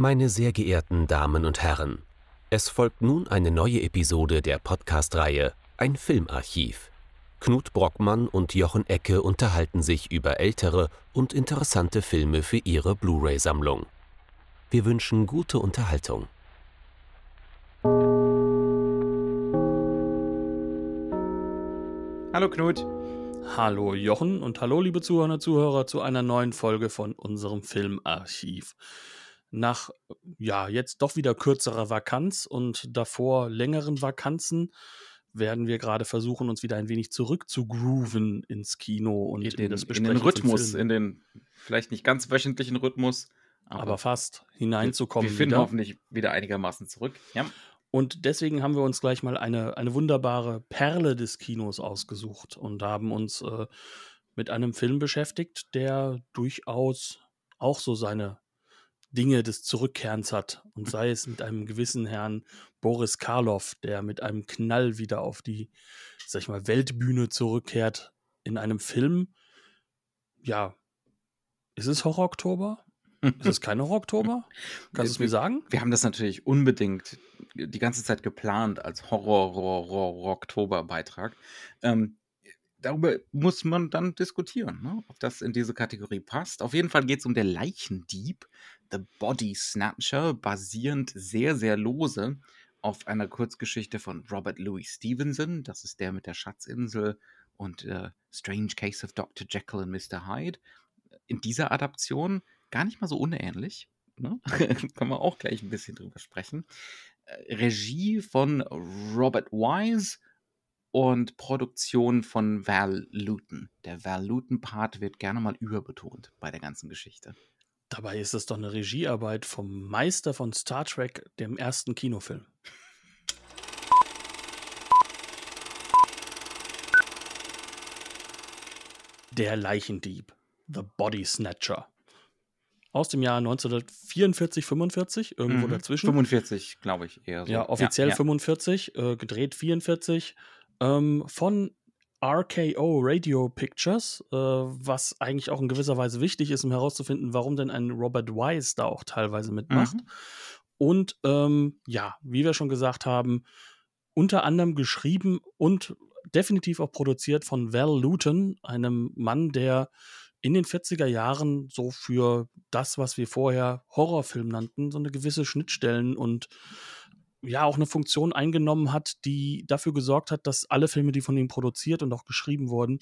Meine sehr geehrten Damen und Herren, es folgt nun eine neue Episode der Podcast-Reihe Ein Filmarchiv. Knut Brockmann und Jochen Ecke unterhalten sich über ältere und interessante Filme für ihre Blu-ray-Sammlung. Wir wünschen gute Unterhaltung. Hallo Knut. Hallo Jochen und hallo liebe Zuhörer und Zuhörer zu einer neuen Folge von unserem Filmarchiv. Nach ja, jetzt doch wieder kürzerer Vakanz und davor längeren Vakanzen werden wir gerade versuchen, uns wieder ein wenig zurückzugrooven ins Kino und in, den, in das in den Rhythmus, in den vielleicht nicht ganz wöchentlichen Rhythmus, aber, aber fast hineinzukommen. Wir, wir finden wieder. hoffentlich wieder einigermaßen zurück. Ja. Und deswegen haben wir uns gleich mal eine, eine wunderbare Perle des Kinos ausgesucht und haben uns äh, mit einem Film beschäftigt, der durchaus auch so seine Dinge des Zurückkehrens hat. Und sei es mit einem gewissen Herrn Boris Karloff, der mit einem Knall wieder auf die, sag ich mal, Weltbühne zurückkehrt in einem Film. Ja, ist es Horror-Oktober? Ist es kein Horror-Oktober? Kannst du es mir sagen? Wir haben das natürlich unbedingt die ganze Zeit geplant als Horror-Oktober-Beitrag. Ähm, darüber muss man dann diskutieren, ne? ob das in diese Kategorie passt. Auf jeden Fall geht es um der Leichendieb, The Body Snatcher, basierend sehr, sehr lose auf einer Kurzgeschichte von Robert Louis Stevenson. Das ist der mit der Schatzinsel und äh, Strange Case of Dr. Jekyll and Mr. Hyde. In dieser Adaption gar nicht mal so unähnlich. Ne? Können wir auch gleich ein bisschen drüber sprechen. Äh, Regie von Robert Wise und Produktion von Val Luton. Der Val Luton-Part wird gerne mal überbetont bei der ganzen Geschichte. Dabei ist es doch eine Regiearbeit vom Meister von Star Trek, dem ersten Kinofilm. Der Leichendieb, The Body Snatcher aus dem Jahr 1944, 45, irgendwo mhm. dazwischen. 45, glaube ich, eher so. Ja, offiziell ja, ja. 45, äh, gedreht 44, ähm, von RKO Radio Pictures, äh, was eigentlich auch in gewisser Weise wichtig ist, um herauszufinden, warum denn ein Robert Wise da auch teilweise mitmacht. Mhm. Und ähm, ja, wie wir schon gesagt haben, unter anderem geschrieben und definitiv auch produziert von Val Luton, einem Mann, der in den 40er Jahren so für das, was wir vorher Horrorfilm nannten, so eine gewisse Schnittstellen und ja auch eine Funktion eingenommen hat, die dafür gesorgt hat, dass alle Filme, die von ihm produziert und auch geschrieben wurden,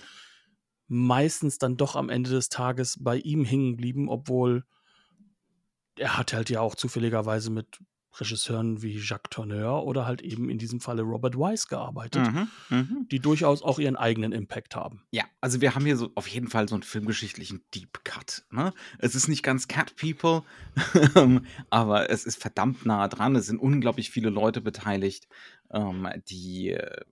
meistens dann doch am Ende des Tages bei ihm hängen blieben, obwohl er hat halt ja auch zufälligerweise mit Regisseuren wie Jacques Tourneur oder halt eben in diesem Falle Robert Wise gearbeitet, mhm, mhm, die durchaus auch ihren eigenen Impact haben. Ja, also wir haben hier so auf jeden Fall so einen filmgeschichtlichen Deep Cut. Ne? Es ist nicht ganz Cat People, aber es ist verdammt nah dran. Es sind unglaublich viele Leute beteiligt, ähm, die äh,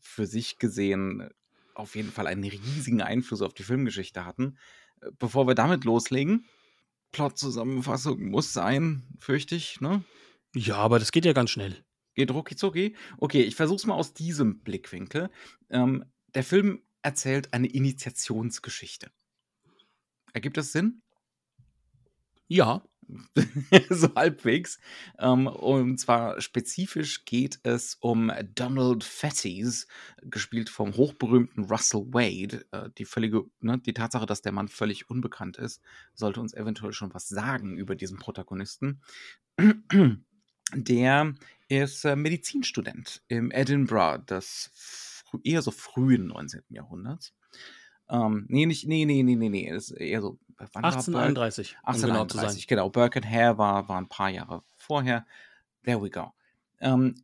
für sich gesehen auf jeden Fall einen riesigen Einfluss auf die Filmgeschichte hatten. Bevor wir damit loslegen, Plot-Zusammenfassung muss sein, fürchte ich, ne? Ja, aber das geht ja ganz schnell. Geht rucki zucki? Okay, ich versuche es mal aus diesem Blickwinkel. Ähm, der Film erzählt eine Initiationsgeschichte. Ergibt das Sinn? Ja. so halbwegs. Ähm, und zwar spezifisch geht es um Donald Fatties, gespielt vom hochberühmten Russell Wade. Äh, die völlige, ne, die Tatsache, dass der Mann völlig unbekannt ist, sollte uns eventuell schon was sagen über diesen Protagonisten der ist äh, Medizinstudent im Edinburgh des eher so frühen 19. Jahrhunderts. Ähm, nee, nicht, nee, nee, nee, nee, nee, das ist eher so. 1831, 1831, genau, genau. And Hare war, war ein paar Jahre vorher. There we go. Ähm,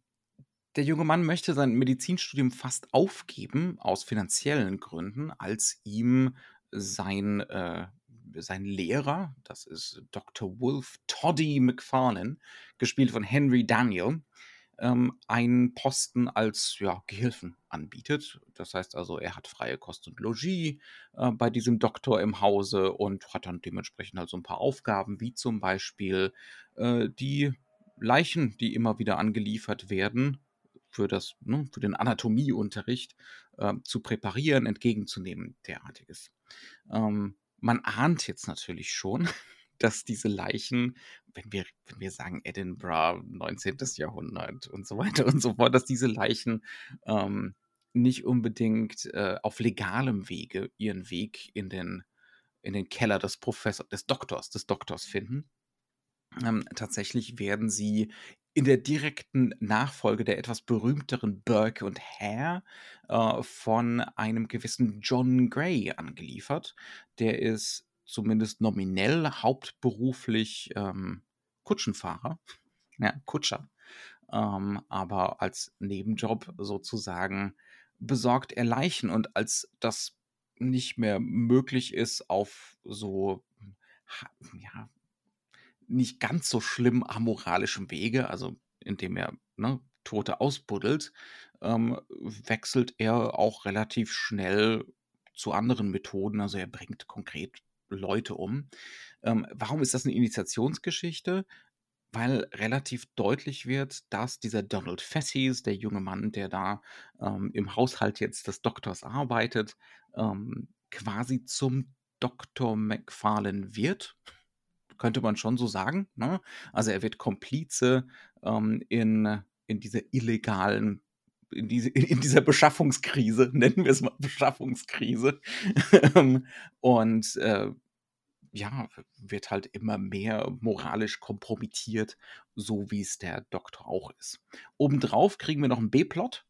der junge Mann möchte sein Medizinstudium fast aufgeben, aus finanziellen Gründen, als ihm sein äh, sein Lehrer, das ist Dr. Wolf Toddy McFarlane, gespielt von Henry Daniel, ähm, einen Posten als ja, Gehilfen anbietet. Das heißt also, er hat freie Kost und Logis äh, bei diesem Doktor im Hause und hat dann dementsprechend halt so ein paar Aufgaben, wie zum Beispiel äh, die Leichen, die immer wieder angeliefert werden, für, das, ne, für den Anatomieunterricht äh, zu präparieren, entgegenzunehmen, derartiges. Ähm, man ahnt jetzt natürlich schon, dass diese Leichen, wenn wir, wenn wir sagen Edinburgh, 19. Jahrhundert und so weiter und so fort, dass diese Leichen ähm, nicht unbedingt äh, auf legalem Wege ihren Weg in den, in den Keller des Professors, des Doktors, des Doktors finden. Ähm, tatsächlich werden sie in der direkten Nachfolge der etwas berühmteren Burke und Hare äh, von einem gewissen John Gray angeliefert. Der ist zumindest nominell hauptberuflich ähm, Kutschenfahrer, ja, Kutscher, ähm, aber als Nebenjob sozusagen besorgt er Leichen. Und als das nicht mehr möglich ist auf so ja, nicht ganz so schlimm amoralischem Wege, also indem er ne, Tote ausbuddelt, ähm, wechselt er auch relativ schnell zu anderen Methoden. Also er bringt konkret Leute um. Ähm, warum ist das eine Initiationsgeschichte? Weil relativ deutlich wird, dass dieser Donald Fessis, der junge Mann, der da ähm, im Haushalt jetzt des Doktors arbeitet, ähm, quasi zum Dr. McFarlane wird könnte man schon so sagen. Ne? Also er wird Komplize ähm, in, in dieser illegalen in, diese, in dieser Beschaffungskrise, nennen wir es mal Beschaffungskrise. Ähm, und äh, ja, wird halt immer mehr moralisch kompromittiert, so wie es der Doktor auch ist. Obendrauf kriegen wir noch einen B-Plot.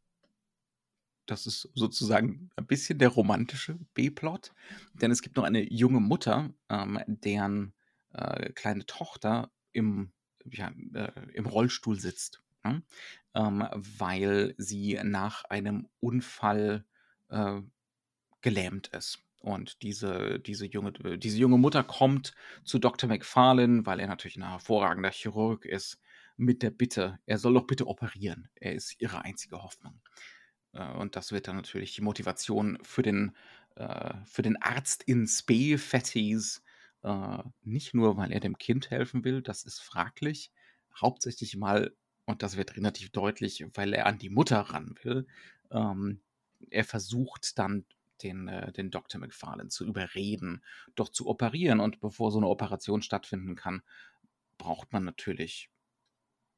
Das ist sozusagen ein bisschen der romantische B-Plot, denn es gibt noch eine junge Mutter, ähm, deren äh, kleine Tochter im, ja, äh, im Rollstuhl sitzt, ne? ähm, weil sie nach einem Unfall äh, gelähmt ist. Und diese, diese, junge, diese junge Mutter kommt zu Dr. McFarlane, weil er natürlich ein hervorragender Chirurg ist, mit der Bitte, er soll doch bitte operieren. Er ist ihre einzige Hoffnung. Äh, und das wird dann natürlich die Motivation für den, äh, für den Arzt in Spee, Fetties, äh, nicht nur, weil er dem Kind helfen will, das ist fraglich, hauptsächlich mal, und das wird relativ deutlich, weil er an die Mutter ran will. Ähm, er versucht dann den, äh, den Dr. McFarlane zu überreden, doch zu operieren. Und bevor so eine Operation stattfinden kann, braucht man natürlich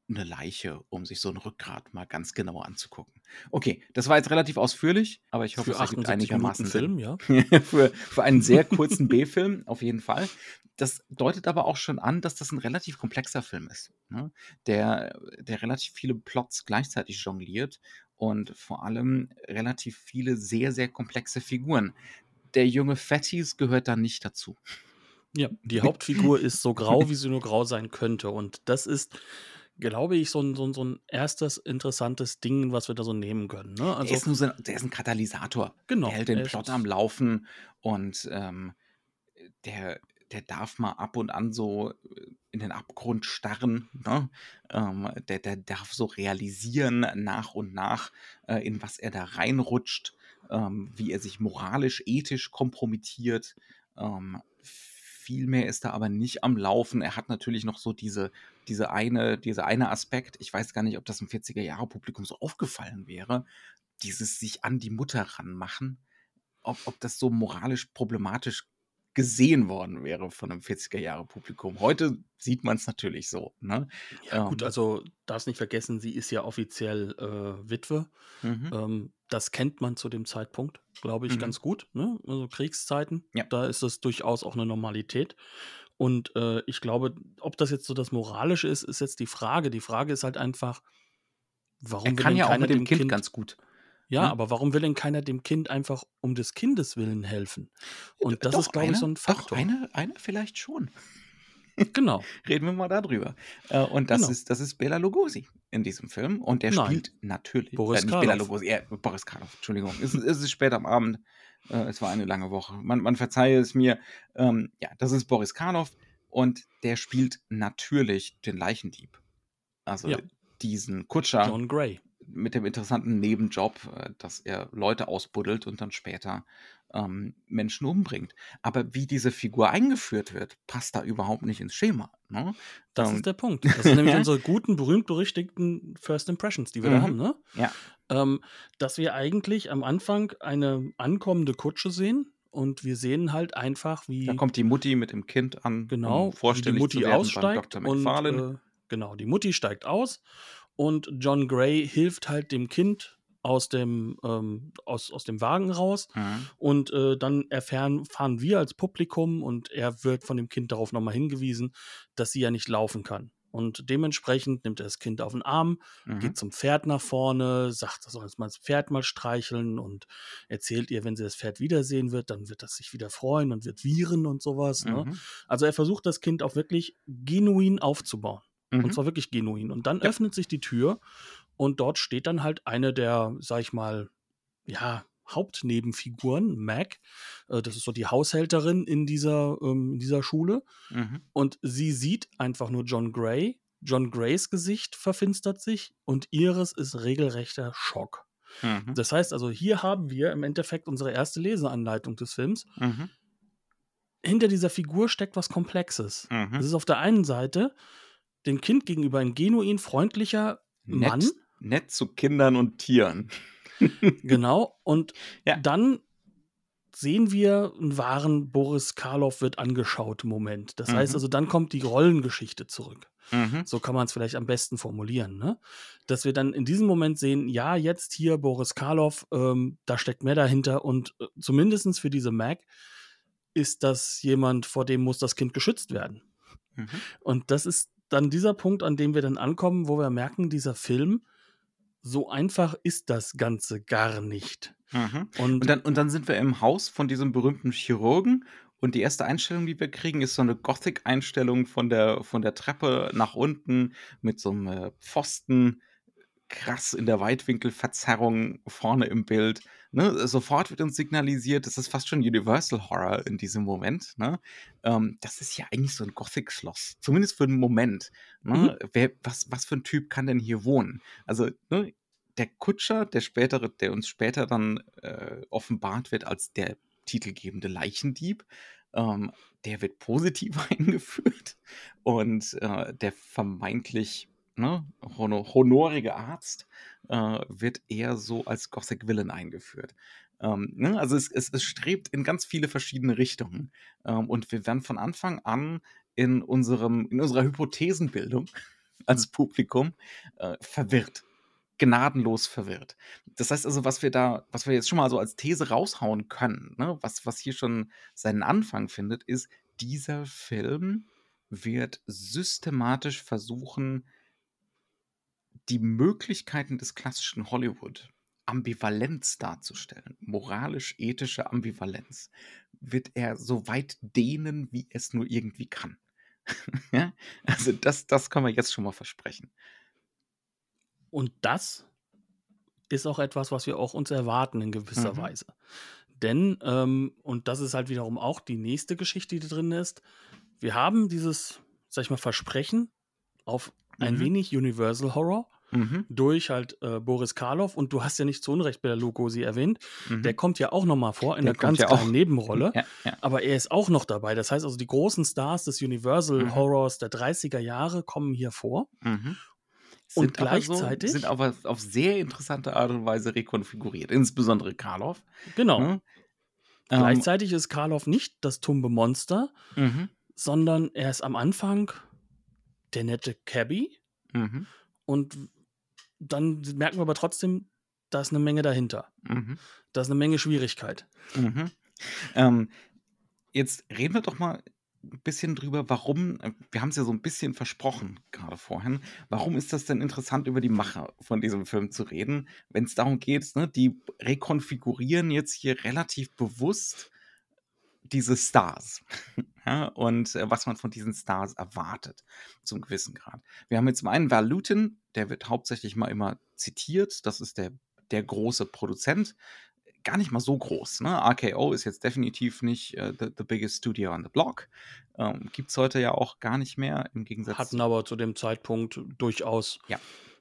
eine Leiche, um sich so ein Rückgrat mal ganz genau anzugucken. Okay, das war jetzt relativ ausführlich, aber ich hoffe, für es ergibt einigermaßen Film, ja. für, für einen sehr kurzen B-Film, auf jeden Fall. Das deutet aber auch schon an, dass das ein relativ komplexer Film ist, ne? der, der relativ viele Plots gleichzeitig jongliert und vor allem relativ viele sehr, sehr komplexe Figuren. Der junge Fatties gehört da nicht dazu. Ja, die Hauptfigur ist so grau, wie sie nur grau sein könnte. Und das ist glaube ich, so ein, so, ein, so ein erstes interessantes Ding, was wir da so nehmen können. Ne? Also, der, ist nur so ein, der ist ein Katalysator. Genau. Der hält den Plot am Laufen und ähm, der, der darf mal ab und an so äh, in den Abgrund starren. Ne? Ähm, der, der darf so realisieren nach und nach, äh, in was er da reinrutscht, ähm, wie er sich moralisch, ethisch kompromittiert. Viel mehr ist da aber nicht am Laufen. Er hat natürlich noch so diese, diese eine, dieser eine Aspekt. Ich weiß gar nicht, ob das im 40er-Jahre-Publikum so aufgefallen wäre. Dieses sich an die Mutter ranmachen. Ob, ob das so moralisch problematisch gesehen worden wäre von einem 40er-Jahre-Publikum. Heute sieht man es natürlich so. Ne? Ja, ähm, gut, also darfst nicht vergessen, sie ist ja offiziell äh, Witwe. Mhm. Ähm, das kennt man zu dem Zeitpunkt, glaube ich, mhm. ganz gut. Ne? Also Kriegszeiten, ja. da ist das durchaus auch eine Normalität. Und äh, ich glaube, ob das jetzt so das Moralische ist, ist jetzt die Frage. Die Frage ist halt einfach, warum er kann ja auch mit dem kind, kind, ganz gut. Ja, ja, aber warum will denn keiner dem Kind einfach um des Kindes willen helfen? Und das doch, ist, glaube ich, so ein Faktor. Doch, eine, eine vielleicht schon. Genau. Reden wir mal darüber. Äh, und das, genau. ist, das ist Bela Lugosi in diesem Film. Und der Nein. spielt natürlich. Boris äh, nicht Bela Lugosi, äh, Boris Karloff, Entschuldigung. es, es ist spät am Abend. Äh, es war eine lange Woche. Man, man verzeihe es mir. Ähm, ja, das ist Boris Karloff. Und der spielt natürlich den Leichendieb. Also ja. diesen Kutscher. John Gray mit dem interessanten Nebenjob, äh, dass er Leute ausbuddelt und dann später ähm, Menschen umbringt. Aber wie diese Figur eingeführt wird, passt da überhaupt nicht ins Schema. Ne? Das ähm, ist der Punkt. Das sind nämlich unsere guten, berühmt-berüchtigten First Impressions, die wir mhm. da haben. Ne? Ja. Ähm, dass wir eigentlich am Anfang eine ankommende Kutsche sehen und wir sehen halt einfach, Da wie kommt die Mutti mit dem Kind an, um genau, die vorstellig zu Mutti aussteigt Dr. und äh, genau, die Mutti steigt aus und John Gray hilft halt dem Kind aus dem, ähm, aus, aus dem Wagen raus Mhm. und äh, dann erfahren fahren wir als Publikum und er wird von dem Kind darauf nochmal hingewiesen, dass sie ja nicht laufen kann. Und dementsprechend nimmt er das Kind auf den Arm, Mhm. geht zum Pferd nach vorne, sagt, er soll jetzt mal das Pferd mal streicheln und erzählt ihr, wenn sie das Pferd wiedersehen wird, dann wird das sich wieder freuen und wird viren und sowas. Ne? Mhm. Also er versucht das Kind auch wirklich genuin aufzubauen. Und Mhm. zwar wirklich genuin. Und dann Ja. öffnet sich die Tür und dort steht dann halt eine der, sag ich mal, ja, Hauptnebenfiguren, Mac. Äh, Das ist so die Haushälterin in dieser, ähm, in dieser Schule. Mhm. Und sie sieht einfach nur John Gray. John Grays Gesicht verfinstert sich und ihres ist regelrechter Schock. Mhm. Das heißt also, hier haben wir im Endeffekt unsere erste Leseanleitung des Films. Mhm. Hinter dieser Figur steckt was Komplexes. Mhm. Es ist auf der einen Seite dem Kind gegenüber ein genuin freundlicher Mann, Nett, nett zu Kindern und Tieren. genau, und Ja. dann sehen wir einen wahren Boris Karloff wird angeschaut Moment. Das heißt Mhm. also, dann kommt die Rollengeschichte zurück. Mhm. So kann man es vielleicht am besten formulieren, ne? Dass wir dann in diesem Moment sehen, ja, jetzt hier Boris Karloff, ähm, da steckt mehr dahinter und äh, zumindest für diese Mac ist das jemand, vor dem muss das Kind geschützt werden. Mhm. Und das ist dann dieser Punkt, an dem wir dann ankommen, wo wir merken, dieser Film, so einfach ist das Ganze gar nicht. Mhm. Und, Und dann, und dann sind wir im Haus von diesem berühmten Chirurgen und die erste Einstellung, die wir kriegen, ist so eine Gothic-Einstellung von der, von der Treppe nach unten mit so einem äh, Pfosten, krass in der Weitwinkelverzerrung vorne im Bild. Ne? Sofort wird uns signalisiert, das ist fast schon Universal Horror in diesem Moment. Ne? Ähm, das ist ja eigentlich so ein Gothic-Schloss, zumindest für einen Moment. Ne? Wer, was, was für ein Typ kann denn hier wohnen? Also, ne, der Kutscher, der spätere, der uns später dann äh, offenbart wird als der titelgebende Leichendieb, ähm, der wird positiv eingeführt und äh, der vermeintlich ne, hono honorige Arzt äh, wird eher so als Gothic Villain eingeführt. Ähm, ne? Also es, es, es strebt in ganz viele verschiedene Richtungen ähm, und wir werden von Anfang an in unserem in unserer Hypothesenbildung als Publikum äh, verwirrt gnadenlos verwirrt. Das heißt also, was wir da, was wir jetzt schon mal so als These raushauen können, ne, was, was hier schon seinen Anfang findet, ist, dieser Film wird systematisch versuchen, die Möglichkeiten des klassischen Hollywood, Ambivalenz darzustellen, moralisch-ethische Ambivalenz, wird er so weit dehnen, wie es nur irgendwie kann. ja? Also das, das kann man jetzt schon mal versprechen. Und das ist auch etwas, was wir auch uns erwarten in gewisser Mhm. Weise. Denn, ähm, und das ist halt wiederum auch die nächste Geschichte, die drin ist, wir haben dieses, sag ich mal, Versprechen auf ein Mhm. wenig Universal Horror Mhm. durch halt äh, Boris Karloff und du hast ja nicht zu Unrecht bei der Lugosi erwähnt, Mhm. der kommt ja auch nochmal vor in Der einer ganz ja kleinen auch. Nebenrolle. Ja, ja. Aber er ist auch noch dabei. Das heißt also, die großen Stars des Universal Mhm. Horrors der 30er Jahre kommen hier vor. Mhm. Und Sind aber so- gleichzeitig- sind aber auf sehr interessante Art und Weise rekonfiguriert, insbesondere Karloff. Genau. Ne? Ähm, Gleichzeitig ist Karloff nicht das tumbe Monster, mhm. sondern er ist am Anfang der nette Cabby Mhm. und dann merken wir aber trotzdem, da ist eine Menge dahinter. Mhm. Da ist eine Menge Schwierigkeit. Mhm. Ähm, jetzt reden wir doch mal ein bisschen drüber, warum, wir haben es ja so ein bisschen versprochen, gerade vorhin, warum ist das denn interessant, über die Macher von diesem Film zu reden, wenn es darum geht, ne, die rekonfigurieren jetzt hier relativ bewusst diese Stars ja, und äh, was man von diesen Stars erwartet, zum gewissen Grad. Wir haben jetzt zum einen Val Lutin, der wird hauptsächlich mal immer zitiert, das ist der, der große Produzent, gar nicht mal so groß. Ne? RKO ist jetzt definitiv nicht äh, the, the biggest studio on the block. Ähm, Gibt es heute ja auch gar nicht mehr, im Gegensatz Hatten aber zu dem Zeitpunkt durchaus Ja.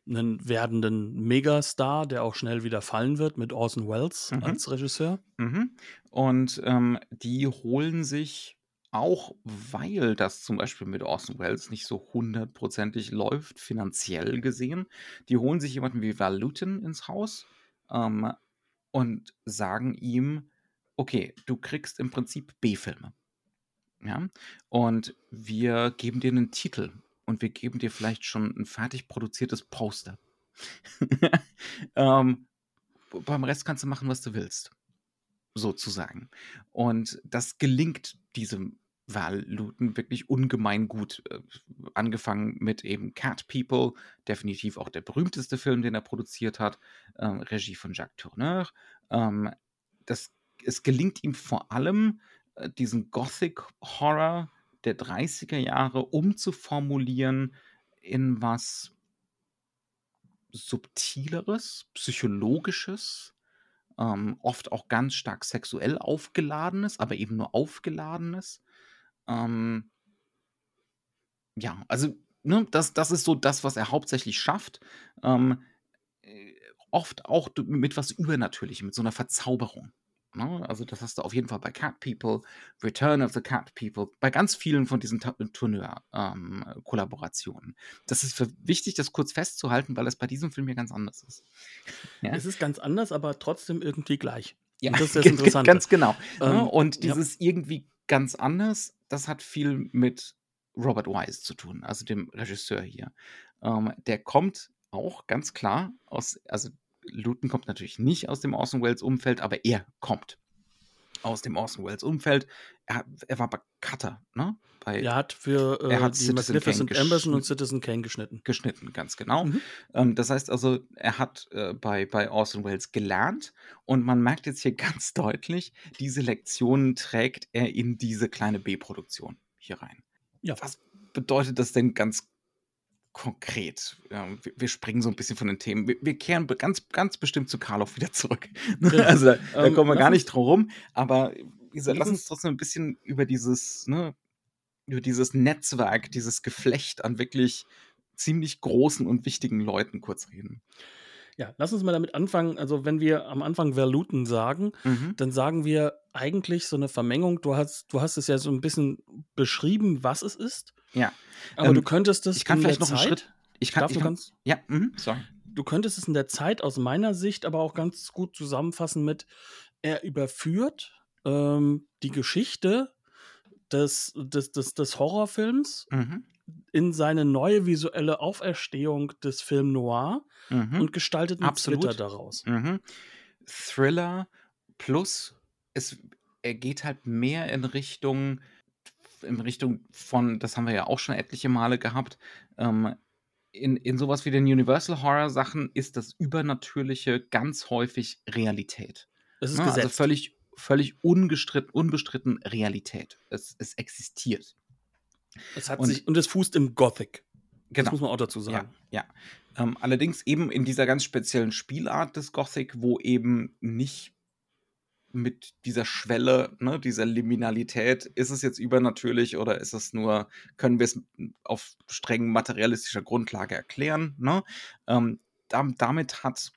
einen werdenden Megastar, der auch schnell wieder fallen wird mit Orson Welles Mhm. als Regisseur. Mhm. Und ähm, die holen sich auch, weil das zum Beispiel mit Orson Welles nicht so hundertprozentig läuft, finanziell gesehen, die holen sich jemanden wie Val Lutin ins Haus ähm, und sagen ihm, okay, du kriegst im Prinzip B-Filme. Ja, und wir geben dir einen Titel und wir geben dir vielleicht schon ein fertig produziertes Poster. ähm, beim Rest kannst du machen, was du willst. Sozusagen. Und das gelingt diesem Valuten wirklich ungemein gut. Äh, angefangen mit eben Cat People, definitiv auch der berühmteste Film, den er produziert hat, ähm, Regie von Jacques Tourneur. Ähm, das, es gelingt ihm vor allem, äh, diesen Gothic Horror der 30er Jahre umzuformulieren in was subtileres, psychologisches, ähm, oft auch ganz stark sexuell aufgeladenes, aber eben nur aufgeladenes. Ähm, ja, also ne, das, das ist so das, was er hauptsächlich schafft. Ähm, äh, oft auch mit was Übernatürlichem, mit so einer Verzauberung. Ne? Also das hast du auf jeden Fall bei Cat People, Return of the Cat People, bei ganz vielen von diesen Tourneur-Kollaborationen. Ähm, das ist für, wichtig, das kurz festzuhalten, weil es bei diesem Film hier ganz anders ist. Ja? Es ist ganz anders, aber trotzdem irgendwie gleich. Ja, das ist das Interessante. ganz genau. Ne? Ähm, Und dieses ja. irgendwie ganz anders, das hat viel mit Robert Wise zu tun, also dem Regisseur hier. Ähm, der kommt auch ganz klar aus, also Luton kommt natürlich nicht aus dem Orson Welles Umfeld, aber er kommt aus dem Orson Welles Umfeld. Er, er war bei Cutter, ne? Bei, er hat für äh, er hat die Magnificent Amberson und Citizen Kane geschnitten. Geschnitten, ganz genau. Mhm. Ähm, das heißt also, er hat äh, bei, bei Orson Welles gelernt und man merkt jetzt hier ganz deutlich, diese Lektionen trägt er in diese kleine B-Produktion hier rein. Ja. Was bedeutet das denn ganz konkret. Ja, wir, springen so ein bisschen von den Themen. Wir, kehren ganz, ganz bestimmt zu Karloff wieder zurück. also da, da ähm, kommen wir gar nicht drum rum. Aber wie gesagt, lass uns trotzdem ein bisschen über dieses, ne, über dieses Netzwerk, dieses Geflecht an wirklich ziemlich großen und wichtigen Leuten kurz reden. Ja, lass uns mal damit anfangen. Also, wenn wir am Anfang Verluten sagen, mhm. dann sagen wir eigentlich so eine Vermengung. Du hast, du hast es ja so ein bisschen beschrieben, was es ist. Ja. Aber ähm, du könntest es ich kann vielleicht noch Zeit, einen Schritt. Ich kann, ich kann ja, mh, sorry. Du könntest es in der Zeit aus meiner Sicht aber auch ganz gut zusammenfassen mit, er überführt ähm, die Geschichte des, des, des, des Horrorfilms mhm. in seine neue visuelle Auferstehung des Film Noir mhm. und gestaltet einen Absolut. Thriller daraus. Mhm. Thriller plus es, er geht halt mehr in Richtung in Richtung von, das haben wir ja auch schon etliche Male gehabt, ähm, in, in sowas wie den Universal Horror Sachen ist das Übernatürliche ganz häufig Realität. Es ist ja, ne, also völlig, völlig ungestritten, unbestritten Realität. Es, es existiert. Es hat und, sich, und es fußt im Gothic. Genau. Das muss man auch dazu sagen. Ja, ja. Ähm, allerdings eben in dieser ganz speziellen Spielart des Gothic, wo eben nicht mit dieser Schwelle, ne, dieser Liminalität, ist es jetzt übernatürlich oder ist es nur, können wir es auf streng materialistischer Grundlage erklären? Ne? Ähm, damit hat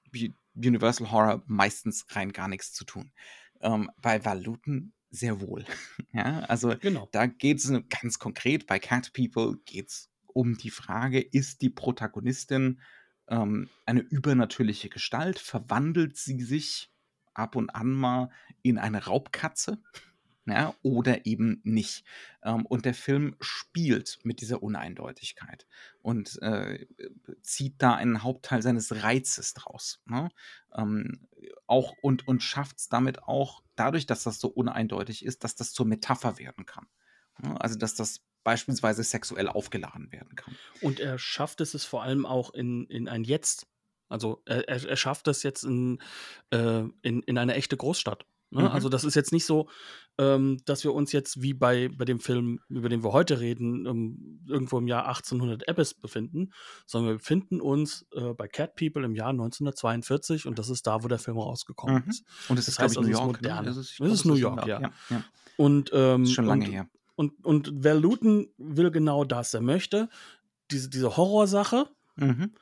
Universal Horror meistens rein gar nichts zu tun. Ähm, bei Valuten sehr wohl. ja, also genau. da geht es ganz konkret, bei Cat People geht es um die Frage, ist die Protagonistin ähm, eine übernatürliche Gestalt? Verwandelt sie sich ab und an mal in eine Raubkatze ja, oder eben nicht. Ähm, und der Film spielt mit dieser Uneindeutigkeit und äh, zieht da einen Hauptteil seines Reizes draus. Ne? Ähm, auch und, und schafft es damit auch, dadurch, dass das so uneindeutig ist, dass das zur Metapher werden kann. Ne? Also, dass das beispielsweise sexuell aufgeladen werden kann. Und er schafft es, es vor allem auch in, in ein Jetzt also er, er schafft das jetzt in, äh, in, in eine echte Großstadt. Ne? Mhm. Also das ist jetzt nicht so, ähm, dass wir uns jetzt wie bei, bei dem Film, über den wir heute reden, um, irgendwo im Jahr 1800 Abyss befinden, sondern wir befinden uns äh, bei Cat People im Jahr 1942 und das ist da, wo der Film rausgekommen mhm. ist. Und es ist, das heißt, also, New York. Ne? Es ist, es ist New York, ja. ja, ja. Und, ähm, ist schon lange und, her. Und, und Verluten will genau das. Er möchte diese, diese Horrorsache, mhm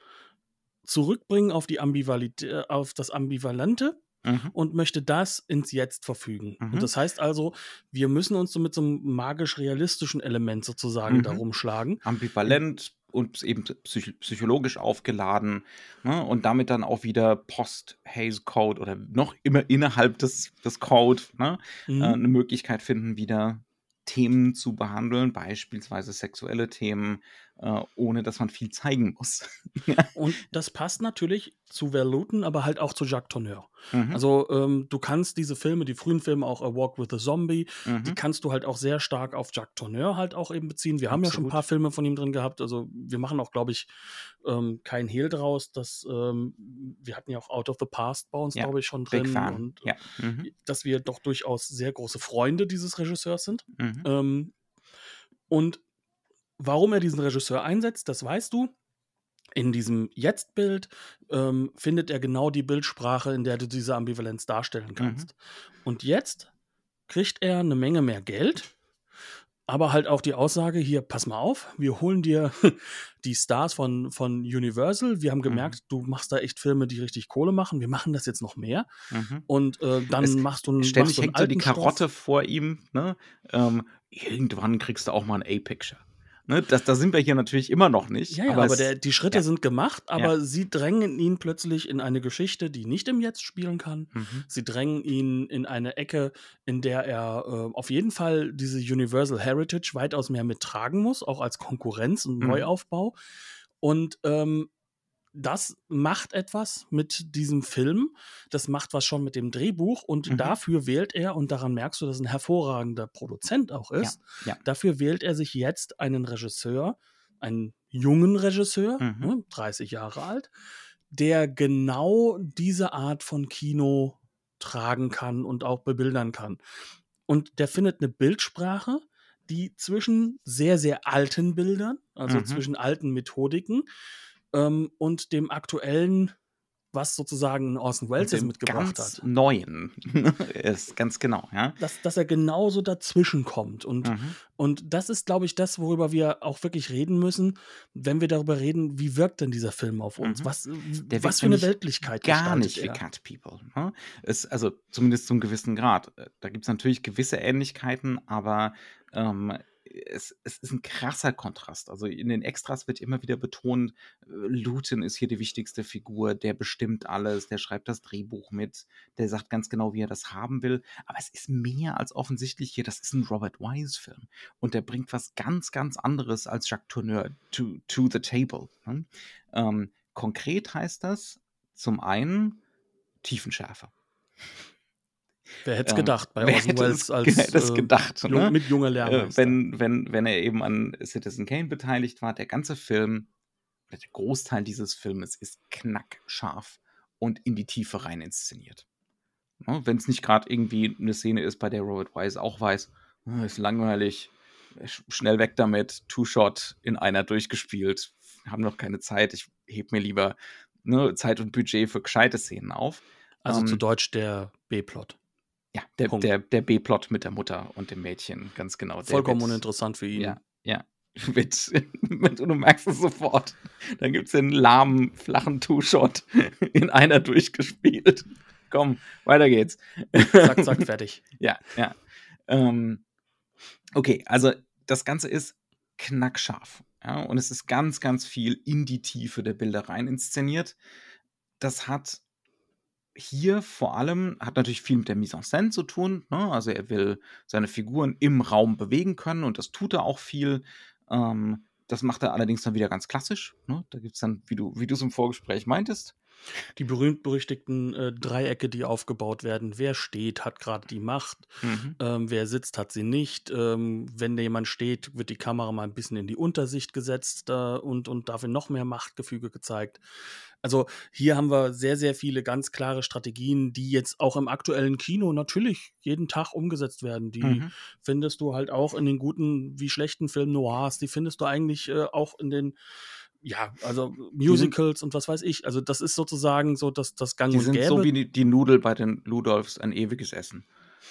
zurückbringen auf, die äh, auf das Ambivalente mhm. und möchte das ins Jetzt verfügen. Mhm. Und das heißt also, wir müssen uns so mit so einem magisch-realistischen Element sozusagen mhm. darum schlagen. Ambivalent, und eben psych psychologisch aufgeladen ne? und damit dann auch wieder Post-Haze-Code oder noch immer innerhalb des, des Code ne? Mhm. äh, eine Möglichkeit finden, wieder Themen zu behandeln, beispielsweise sexuelle Themen, äh, ohne dass man viel zeigen muss. Und das passt natürlich zu Verluten, aber halt auch zu Jacques Tourneur. Mhm. Also ähm, du kannst diese Filme, die frühen Filme, auch A Walk with a Zombie, die Mhm. kannst du halt auch sehr stark auf Jacques Tourneur halt auch eben beziehen. Wir haben ja schon ein Absolut. paar Filme von ihm drin gehabt. Also wir machen auch, glaube ich, ähm, kein Hehl draus. Dass, ähm, wir hatten ja auch Out of the Past bei uns, Ja, glaube ich, schon drin. Und Ja. Mhm. dass wir doch durchaus sehr große Freunde dieses Regisseurs sind. Mhm. Ähm, und warum er diesen Regisseur einsetzt, das weißt du. In diesem Jetzt-Bild ähm, findet er genau die Bildsprache, in der du diese Ambivalenz darstellen kannst. Und jetzt kriegt er eine Menge mehr Geld, aber halt auch die Aussage: hier, pass mal auf, wir holen dir die Stars von, von Universal. Wir haben gemerkt, du machst da echt Filme, die richtig Kohle machen. Wir machen das jetzt noch mehr. Mhm. Und äh, dann Es- machst du einen Ständig machst hängt so die alten Stoff. Karotte vor ihm. Ne? Ähm, irgendwann kriegst du auch mal ein A-Picture. Ne? Das, da sind wir hier natürlich immer noch nicht. Ja, ja, aber, es- der, die Schritte ja. sind gemacht, aber sie drängen ihn plötzlich in eine Geschichte, die nicht im Jetzt spielen kann. Mhm. Sie drängen ihn in eine Ecke, in der er äh, auf jeden Fall diese Universal Heritage weitaus mehr mittragen muss, auch als Konkurrenz und Mhm. Neuaufbau. Und ähm, das macht etwas mit diesem Film, das macht was schon mit dem Drehbuch und Mhm. dafür wählt er, und daran merkst du, dass er ein hervorragender Produzent auch ist, ja. dafür wählt er sich jetzt einen Regisseur, einen jungen Regisseur, Mhm. ne, 30 Jahre alt, der genau diese Art von Kino tragen kann und auch bebildern kann. Und der findet eine Bildsprache, die zwischen sehr, sehr alten Bildern, also Mhm. zwischen alten Methodiken ähm, und dem aktuellen, was sozusagen Orson Welles jetzt Dem mitgebracht ganz hat. Neuen. ist ganz genau, ja. Dass, dass er genauso dazwischen kommt. Und, Mhm. und das ist, glaube ich, das, worüber wir auch wirklich reden müssen, wenn wir darüber reden, wie wirkt denn dieser Film auf uns? Mhm. Was, Der was für eine Weltlichkeit Gar nicht wie? Cat People. Ne? Es, also zumindest zum gewissen Grad. Äh, Da gibt es natürlich gewisse Ähnlichkeiten, aber ähm, es, es ist ein krasser Kontrast. Also in den Extras wird immer wieder betont, äh, Luton ist hier die wichtigste Figur, der bestimmt alles, der schreibt das Drehbuch mit, der sagt ganz genau, wie er das haben will. Aber es ist mehr als offensichtlich hier, das ist ein Robert Wise-Film. Und der bringt was ganz, ganz anderes als Jacques Tourneur to, to the table. Ne? Ähm, konkret heißt das zum einen Tiefenschärfe. Wer hätte es Ähm, gedacht bei Orson Welles es- als wer hätte es äh, gedacht, ne? mit junger Äh, Lehrmeister? wenn, wenn, wenn er eben an Citizen Kane beteiligt war, der ganze Film, der Großteil dieses Filmes ist knackscharf und in die Tiefe rein inszeniert. Ne? Wenn es nicht gerade irgendwie eine Szene ist, bei der Robert Wise auch weiß, "Hm, ist langweilig, sch- schnell weg damit, Two-Shot in einer durchgespielt, haben noch keine Zeit, ich heb mir lieber ne, Zeit und Budget für gescheite Szenen auf. also zu ähm, Deutsch der B-Plot. Ja, der, Punkt. der, der B-Plot mit der Mutter und dem Mädchen, ganz genau. Vollkommen wird- uninteressant für ihn. Ja, ja. Mit, mit, und du merkst es sofort. Dann gibt es den lahmen, flachen Two-Shot in einer durchgespielt. Komm, weiter geht's. Zack, zack, fertig. Ja, ja. Ähm, okay, also das Ganze ist knackscharf. Ja, und es ist ganz, ganz viel in die Tiefe der Bilder rein inszeniert. Das hat hier vor allem, hat natürlich viel mit der Mise en scène zu tun. Ne? Also er will seine Figuren im Raum bewegen können und das tut er auch viel. Ähm, das macht er allerdings dann wieder ganz klassisch. Ne? Da gibt es dann, wie du wie du es im Vorgespräch meintest, Die berühmt-berüchtigten äh, Dreiecke, die aufgebaut werden. Wer steht, hat gerade die Macht. mhm. Ähm, wer sitzt, hat sie nicht. Ähm, wenn da jemand steht, wird die Kamera mal ein bisschen in die Untersicht gesetzt äh, und, und dafür noch mehr Machtgefüge gezeigt. Also hier haben wir sehr, sehr viele ganz klare Strategien, die jetzt auch im aktuellen Kino natürlich jeden Tag umgesetzt werden. Die Mhm. findest du halt auch in den guten wie schlechten Filmen Noirs. Die findest du eigentlich äh, auch in den ja, also Musicals und was weiß ich. Also das ist sozusagen so das, das Gang Die und sind Gäbe. so wie die, die Nudel bei den Ludolfs ein ewiges Essen.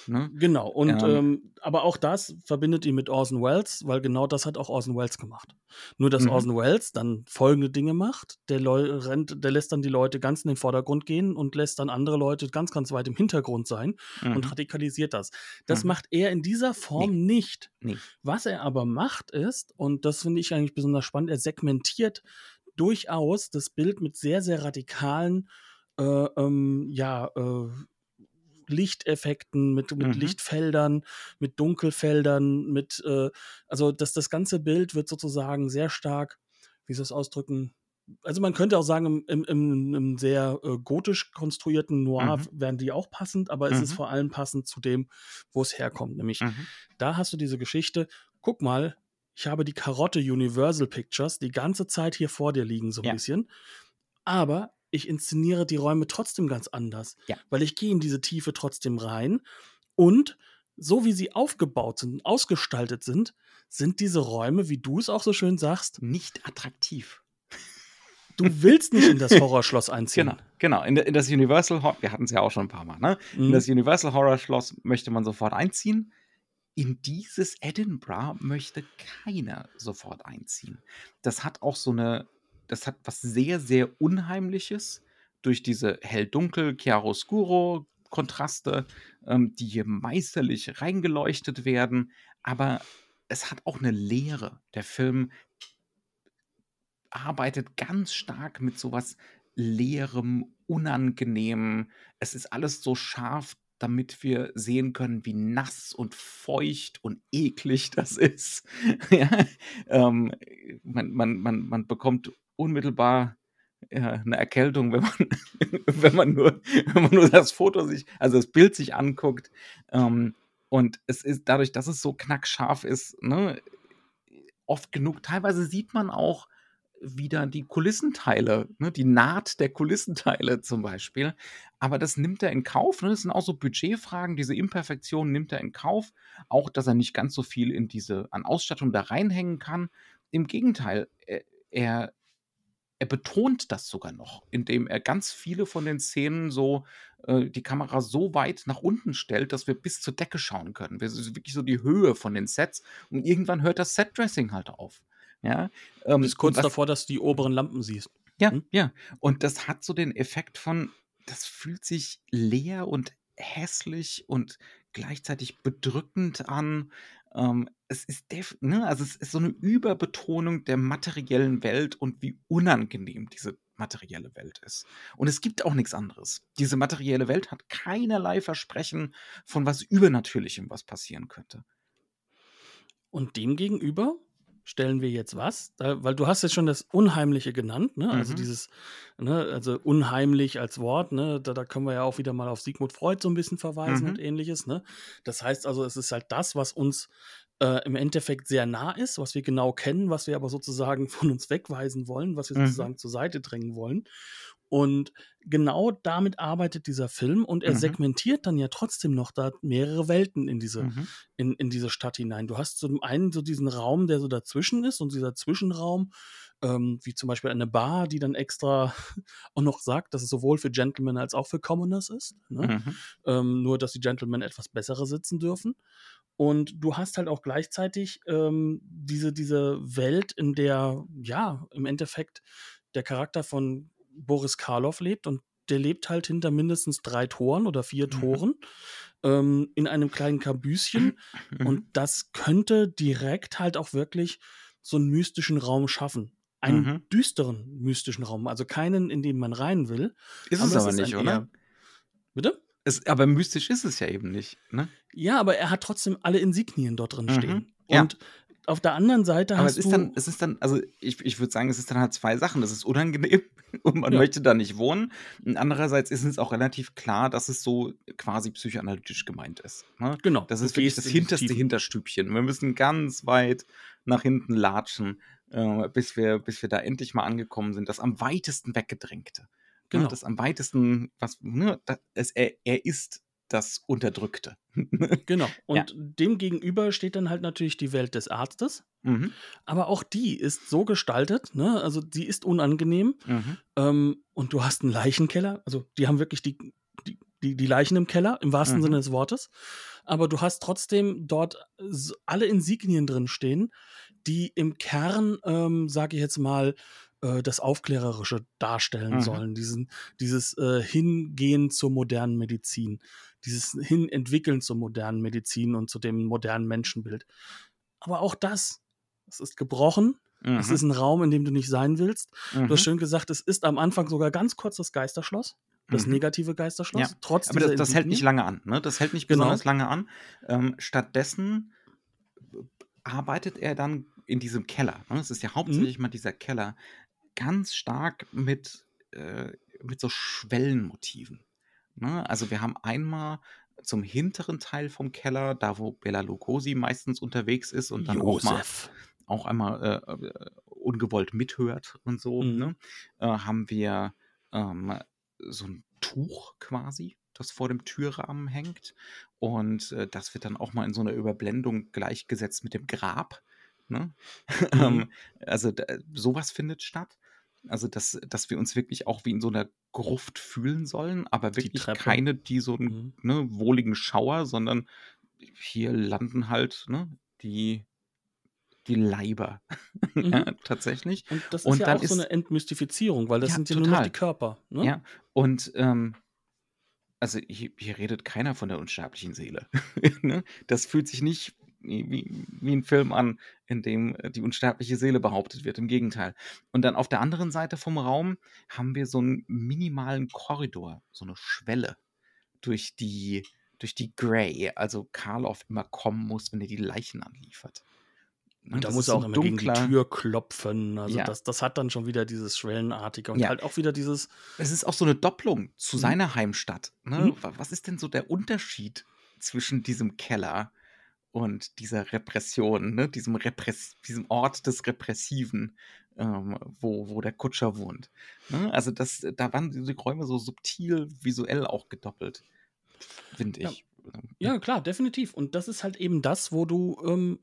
Ne? Genau, und Ähm. ähm, aber auch das verbindet ihn mit Orson Welles, weil genau das hat auch Orson Welles gemacht. Nur dass Mhm. Orson Welles dann folgende Dinge macht, der, Leu rennt, der lässt dann die Leute ganz in den Vordergrund gehen und lässt dann andere Leute ganz, ganz weit im Hintergrund sein und Mhm. radikalisiert das. Das Mhm. macht er in dieser Form nicht. Nee. Was er aber macht ist, und das finde ich eigentlich besonders spannend, er segmentiert durchaus das Bild mit sehr, sehr radikalen, äh, ähm, ja, äh, Lichteffekten, mit, mit Mhm. Lichtfeldern, mit Dunkelfeldern, mit, äh, also das, das ganze Bild wird sozusagen sehr stark, wie soll ich es ausdrücken? Also man könnte auch sagen, im, im, im, sehr äh, gotisch konstruierten Noir Mhm. wären die auch passend, aber es ist Mhm. vor allem passend zu dem, wo es herkommt. Nämlich, Mhm. da hast du diese Geschichte, guck mal, ich habe die Karotte Universal Pictures die ganze Zeit hier vor dir liegen, so ein Ja. bisschen. Aber ich inszeniere die Räume trotzdem ganz anders. Ja. Weil ich gehe in diese Tiefe trotzdem rein. Und so wie sie aufgebaut sind, ausgestaltet sind, sind diese Räume, wie du es auch so schön sagst, Nicht attraktiv. du willst nicht in das Horrorschloss einziehen. Genau, genau. In, in das Universal Horror, wir hatten es ja auch schon ein paar Mal, ne? In Mhm. das Universal Horror Schloss möchte man sofort einziehen. In dieses Edinburgh möchte keiner sofort einziehen. Das hat auch so eine, das hat was sehr, sehr Unheimliches durch diese hell-dunkel, chiaroscuro Kontraste, ähm, die hier meisterlich reingeleuchtet werden. Aber es hat auch eine Leere. Der Film arbeitet ganz stark mit sowas Leerem, Unangenehmem. Es ist alles so scharf, damit wir sehen können, wie nass und feucht und eklig das ist. ja, ähm, man, man, man, man bekommt unmittelbar äh, eine Erkältung, wenn man, wenn man nur, wenn man nur das Foto sich, also das Bild sich anguckt. Ähm, und es ist dadurch, dass es so knackscharf ist, ne, oft genug, teilweise sieht man auch wieder die Kulissenteile, ne, die Naht der Kulissenteile zum Beispiel. Aber das nimmt er in Kauf. Ne? Das sind auch so Budgetfragen. Diese Imperfektionen nimmt er in Kauf. Auch, dass er nicht ganz so viel in diese an Ausstattung da reinhängen kann. Im Gegenteil, er, er, er betont das sogar noch, indem er ganz viele von den Szenen so äh, die Kamera so weit nach unten stellt, dass wir bis zur Decke schauen können. Das ist wirklich so die Höhe von den Sets. Und irgendwann hört das Setdressing halt auf. Ja, ähm, Du bist kurz was- davor, dass du die oberen Lampen siehst. ja, Hm? ja. Und das hat so den Effekt von, das fühlt sich leer und hässlich und gleichzeitig bedrückend an. Ähm, es ist def ne, also es ist so eine Überbetonung der materiellen Welt und wie unangenehm diese materielle Welt ist. Und es gibt auch nichts anderes. Diese materielle Welt hat keinerlei Versprechen von was Übernatürlichem, was passieren könnte. Und demgegenüber stellen wir jetzt was? Da, weil du hast jetzt schon das Unheimliche genannt, ne? Also Mhm. dieses, ne, also unheimlich als Wort, ne? Da, da können wir ja auch wieder mal auf Sigmund Freud so ein bisschen verweisen Mhm. und ähnliches, ne? Das heißt also, es ist halt das, was uns äh, im Endeffekt sehr nah ist, was wir genau kennen, was wir aber sozusagen von uns wegweisen wollen, was wir Mhm. sozusagen zur Seite drängen wollen. Und genau damit arbeitet dieser Film und er Mhm. segmentiert dann ja trotzdem noch da mehrere Welten in diese, Mhm. in, in diese Stadt hinein. Du hast zum einen so diesen Raum, der so dazwischen ist und dieser Zwischenraum, ähm, wie zum Beispiel eine Bar, die dann extra auch noch sagt, dass es sowohl für Gentlemen als auch für Commoners ist. Ne? Mhm. Ähm, nur, dass die Gentlemen etwas bessere sitzen dürfen. Und du hast halt auch gleichzeitig ähm, diese, diese Welt, in der, ja, im Endeffekt der Charakter von Boris Karloff lebt und der lebt halt hinter mindestens drei Toren oder vier Mhm. Toren ähm, in einem kleinen Kabüschen. Mhm. Und das könnte direkt halt auch wirklich so einen mystischen Raum schaffen. Einen Mhm. düsteren mystischen Raum. Also keinen, in den man rein will. ist es aber es aber ist nicht, oder? eher- Bitte? Es, aber mystisch ist es ja eben nicht. Ne? Ja, aber er hat trotzdem alle Insignien dort drin Mhm. stehen. Ja. Auf der anderen Seite Aber hast es ist du. dann, es ist dann, also ich, ich würde sagen, es ist dann halt zwei Sachen. Das ist unangenehm und man Ja. möchte da nicht wohnen. Und andererseits ist es auch relativ klar, dass es so quasi psychoanalytisch gemeint ist. Ne? genau. Das ist wirklich das hinterste. Hinterstübchen. Wir müssen ganz weit nach hinten latschen, äh, bis, wir, bis wir da endlich mal angekommen sind. Das am weitesten weggedrängte. Genau. Ne? Das am weitesten, was, ne? das, es, er, er ist das Unterdrückte. Genau. Und Ja. dem gegenüber steht dann halt natürlich die Welt des Arztes. mhm. Aber auch die ist so gestaltet, ne? Also die ist unangenehm. Mhm. Ähm, und du hast einen Leichenkeller. Also die haben wirklich die, die die, die Leichen im Keller, im wahrsten Mhm. Sinne des Wortes. Aber du hast trotzdem dort alle Insignien drin stehen, die im Kern, ähm, sage ich jetzt mal, äh, das Aufklärerische darstellen Mhm. sollen. Diesen, dieses äh, Hingehen zur modernen Medizin, dieses Hinentwickeln zur modernen Medizin und zu dem modernen Menschenbild. Aber auch das, es ist gebrochen. Es Mhm. ist ein Raum, in dem du nicht sein willst. Du Mhm. hast schön gesagt, es ist am Anfang sogar ganz kurz das Geisterschloss, das Mhm. negative Geisterschloss. Ja, Trotz Aber das, das hält nicht lange an. Ne? Das hält nicht Genau. besonders lange an. Ähm, stattdessen arbeitet er dann in diesem Keller. Ne? Es ist ja Mhm. hauptsächlich mal dieser Keller ganz stark mit, äh, mit so Schwellenmotiven. Ne? Also wir haben einmal zum hinteren Teil vom Keller, da wo Bela Lugosi meistens unterwegs ist und dann auch mal auch einmal äh, äh, ungewollt mithört und so, Mhm. ne? äh, haben wir ähm, so ein Tuch quasi, das vor dem Türrahmen hängt. Und äh, das wird dann auch mal in so einer Überblendung gleichgesetzt mit dem Grab. Ne? Mhm. ähm, also da, sowas findet statt. Also, dass, dass wir uns wirklich auch wie in so einer Gruft fühlen sollen, aber Die wirklich Treppe. keine, die so einen Mhm. ne, wohligen Schauer, sondern hier landen halt ne, die, die Leiber. Mhm. ja, tatsächlich. Und das ist Und ja dann auch so ist- eine Entmystifizierung, weil das Ja, sind ja nur noch total. die Körper. Ne? Ja, und ähm, also hier, hier redet keiner von der unsterblichen Seele. ne? Das fühlt sich nicht wie, wie, ein Film an, in dem äh, die unsterbliche Seele behauptet wird. Im Gegenteil. Und dann auf der anderen Seite vom Raum haben wir so einen minimalen Korridor, so eine Schwelle, durch die, durch die Gray, also Karloff immer kommen muss, wenn er die Leichen anliefert. Ne, Und da muss er auch immer gegen die dunkler- Tür klopfen. Also Ja. das, das hat dann schon wieder dieses Schwellenartige und Ja. halt auch wieder dieses, Es ist auch so eine Doppelung zu Mhm. seiner Heimstadt. Ne? Mhm. Wa- Was ist denn so der Unterschied zwischen diesem Keller und dieser Repression, ne? diesem, Repress diesem Ort des Repressiven, ähm, wo, wo der Kutscher wohnt? Ne? Also das, da waren die Räume so subtil visuell auch gedoppelt, finde Ja. ich. ja klar, definitiv. Und das ist halt eben das, wo du, ähm,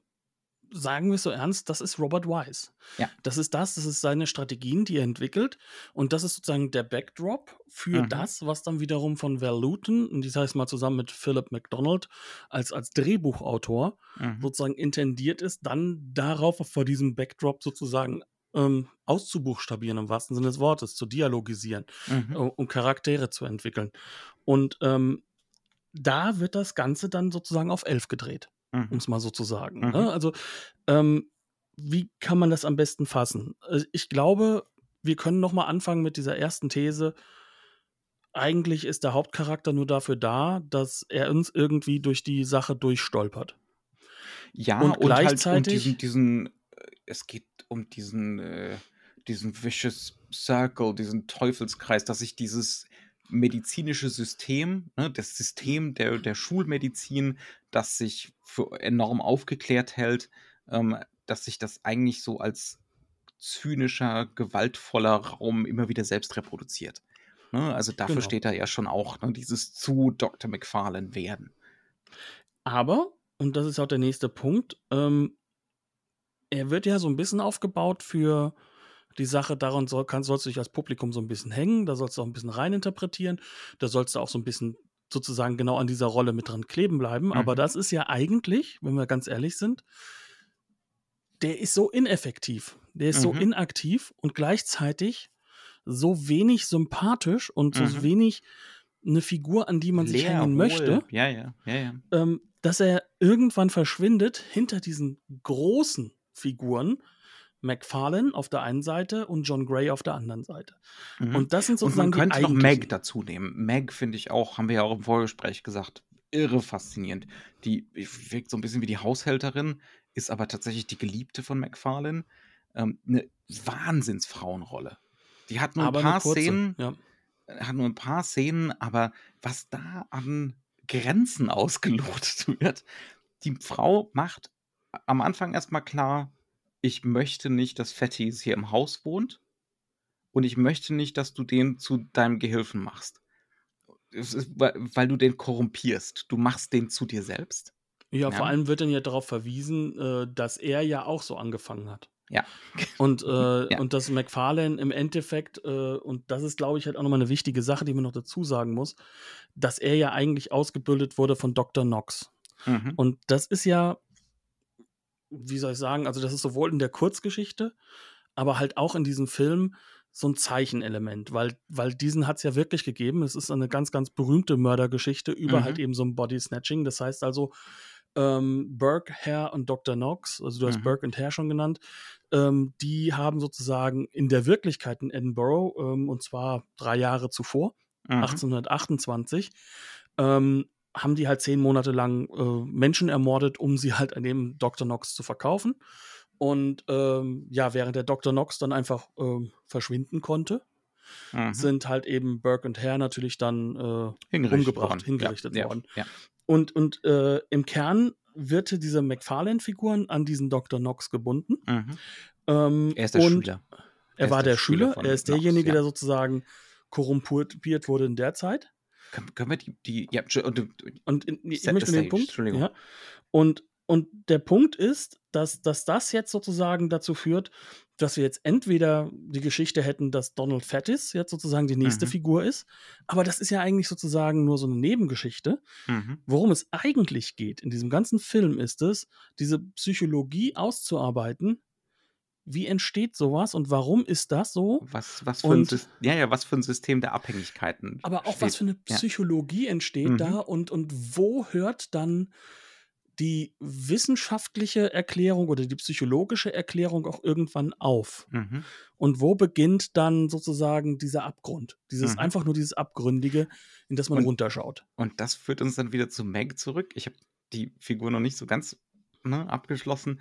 sagen wir es so ernst, das ist Robert Wise. Ja. Das ist das, das ist seine Strategien, die er entwickelt. Und das ist sozusagen der Backdrop für Mhm. das, was dann wiederum von Val Luton, und das heißt mal zusammen mit Philip McDonald als, als Drehbuchautor, Mhm. sozusagen intendiert ist, dann darauf vor diesem Backdrop sozusagen ähm, auszubuchstabieren, im wahrsten Sinne des Wortes, zu dialogisieren Mhm. äh, um Charaktere zu entwickeln. Und ähm, da wird das Ganze dann sozusagen auf elf gedreht, um Mhm. es mal so zu sagen. Mhm. Ne? Also, ähm, wie kann man das am besten fassen? Äh, Ich glaube, wir können noch mal anfangen mit dieser ersten These. Eigentlich ist der Hauptcharakter nur dafür da, dass er uns irgendwie durch die Sache durchstolpert. Ja, Und und, halt um gleichzeitig- diesen, diesen, äh, es geht um diesen, äh, diesen Vicious Circle, diesen Teufelskreis, dass sich dieses medizinische System, ne, das System der, der Schulmedizin, das sich für enorm aufgeklärt hält, ähm, dass sich das eigentlich so als zynischer, gewaltvoller Raum immer wieder selbst reproduziert. Ne? Also dafür Genau. steht da ja schon auch ne, dieses zu Dr. McFarlane werden. Aber, und das ist auch der nächste Punkt, ähm, er wird ja so ein bisschen aufgebaut für die Sache, daran soll, kann, sollst du dich als Publikum so ein bisschen hängen, da sollst du auch ein bisschen reininterpretieren, da sollst du auch so ein bisschen sozusagen genau an dieser Rolle mit dran kleben bleiben. Aber Mhm. das ist ja eigentlich, wenn wir ganz ehrlich sind, der ist so ineffektiv, der ist so Mhm. inaktiv und gleichzeitig so wenig sympathisch und so Mhm. wenig eine Figur, an die man sich Leer, hängen hohl. möchte ja, ja, ja. ähm, dass er irgendwann verschwindet hinter diesen großen Figuren, McFarlane auf der einen Seite und John Gray auf der anderen Seite. Mhm. Und das sind Und sozusagen man könnte noch. Meg dazu nehmen. Meg finde ich auch, haben wir ja auch im Vorgespräch gesagt, irre faszinierend. Die wirkt so ein bisschen wie die Haushälterin, ist aber tatsächlich die Geliebte von McFarlane. Ähm, eine Wahnsinnsfrauenrolle. Die hat nur aber ein paar kurze. Szenen, Ja. hat nur ein paar Szenen, aber was da an Grenzen ausgelotet wird, die Frau macht am Anfang erstmal klar, ich möchte nicht, dass Fettis hier im Haus wohnt und ich möchte nicht, dass du den zu deinem Gehilfen machst. Ist, weil, du den korrumpierst. Du machst den zu dir selbst. Ja, vor allem wird dann ja darauf verwiesen, äh, dass er ja auch so angefangen hat. Ja. Und, äh, Ja. und dass McFarlane im Endeffekt, äh, und das ist, glaube ich, halt auch nochmal eine wichtige Sache, die man noch dazu sagen muss, dass er ja eigentlich ausgebildet wurde von Dr. Knox. Mhm. Und das ist ja, wie soll ich sagen, also das ist sowohl in der Kurzgeschichte, aber halt auch in diesem Film so ein Zeichenelement, weil, weil diesen hat es ja wirklich gegeben. Es ist eine ganz, ganz berühmte Mördergeschichte über Mhm. halt eben so ein Body Snatching. Das heißt also, ähm, Burke, Hare und Dr. Knox, also du hast Mhm. Burke und Hare schon genannt, ähm, die haben sozusagen in der Wirklichkeit in Edinburgh, ähm, und zwar drei Jahre zuvor, Mhm. 1828, ähm, haben die halt zehn Monate lang äh, Menschen ermordet, um sie halt an dem Dr. Knox zu verkaufen. Und ähm, ja, während der Dr. Knox dann einfach ähm, verschwinden konnte, Mhm. sind halt eben Burke und Hare natürlich dann äh, Hingerichtet umgebracht, worden. hingerichtet ja, worden. Ja, Und, und äh, im Kern wird diese McFarlane-Figuren an diesen Dr. Knox gebunden. ja. Mhm. Ähm, Er ist der und Schüler. Er ist war der der Schüler Schüler, er ist Knox, derjenige, ja. der sozusagen korrumpiert wurde in der Zeit. Können, können wir die, die ja, und, und- ich möchte den Punkt. Ja. Und, und der Punkt ist, dass, dass das jetzt sozusagen dazu führt, dass wir jetzt entweder die Geschichte hätten, dass Donald Fattis jetzt sozusagen die nächste Mhm. Figur ist, aber das ist ja eigentlich sozusagen nur so eine Nebengeschichte. mhm. Worum es eigentlich geht in diesem ganzen Film ist es, diese Psychologie auszuarbeiten. Wie entsteht sowas und warum ist das so? was, was, für ein Und- Sys- ja, ja, was für ein System der Abhängigkeiten. Aber auch steht. was für eine Ja. Psychologie entsteht Mhm. da und, und wo hört dann die wissenschaftliche Erklärung oder die psychologische Erklärung auch irgendwann auf? Mhm. Und wo beginnt dann sozusagen dieser Abgrund? Dieses Mhm. einfach nur dieses Abgründige, in das man Und- runterschaut. Und das führt uns dann wieder zu Meg zurück. Ich habe die Figur noch nicht so ganz ne, abgeschlossen.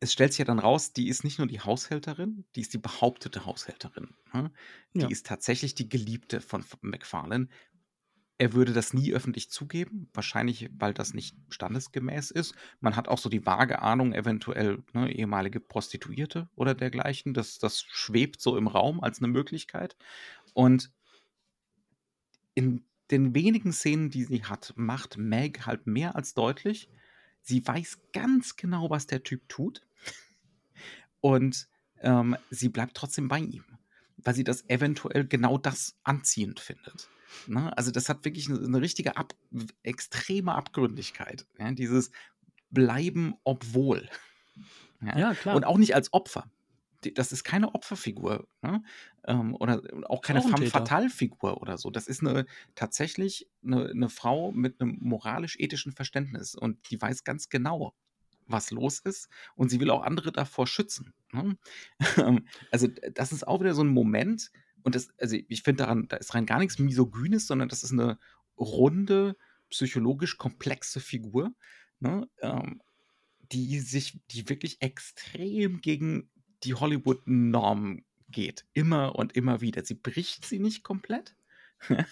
Es stellt sich ja dann raus, die ist nicht nur die Haushälterin, die ist die behauptete Haushälterin. Ne? Die Ja. ist tatsächlich die Geliebte von McFarlane. Er würde das nie öffentlich zugeben, wahrscheinlich, weil das nicht standesgemäß ist. Man hat auch so die vage Ahnung, eventuell ne, ehemalige Prostituierte oder dergleichen. Das, das schwebt so im Raum als eine Möglichkeit. Und in den wenigen Szenen, die sie hat, macht Meg halt mehr als deutlich. Sie weiß ganz genau, was der Typ tut. Und ähm, sie bleibt trotzdem bei ihm, weil sie das eventuell genau das anziehend findet. Ne? Also das hat wirklich eine, eine richtige Ab extreme Abgründigkeit. Ja? Dieses Bleiben obwohl. Ja? Ja, klar. Und auch nicht als Opfer. Das ist keine Opferfigur. Ne? Ähm, oder auch keine auch femme fatale Figur oder so. Das ist eine tatsächlich eine, eine Frau mit einem moralisch-ethischen Verständnis und die weiß ganz genau, was los ist und sie will auch andere davor schützen. Ne? Also das ist auch wieder so ein Moment und das, also ich finde daran, da ist rein gar nichts misogynes, sondern das ist eine runde, psychologisch komplexe Figur, ne? ähm, die sich, die wirklich extrem gegen die Hollywood-Norm geht. Immer und immer wieder. Sie bricht sie nicht komplett.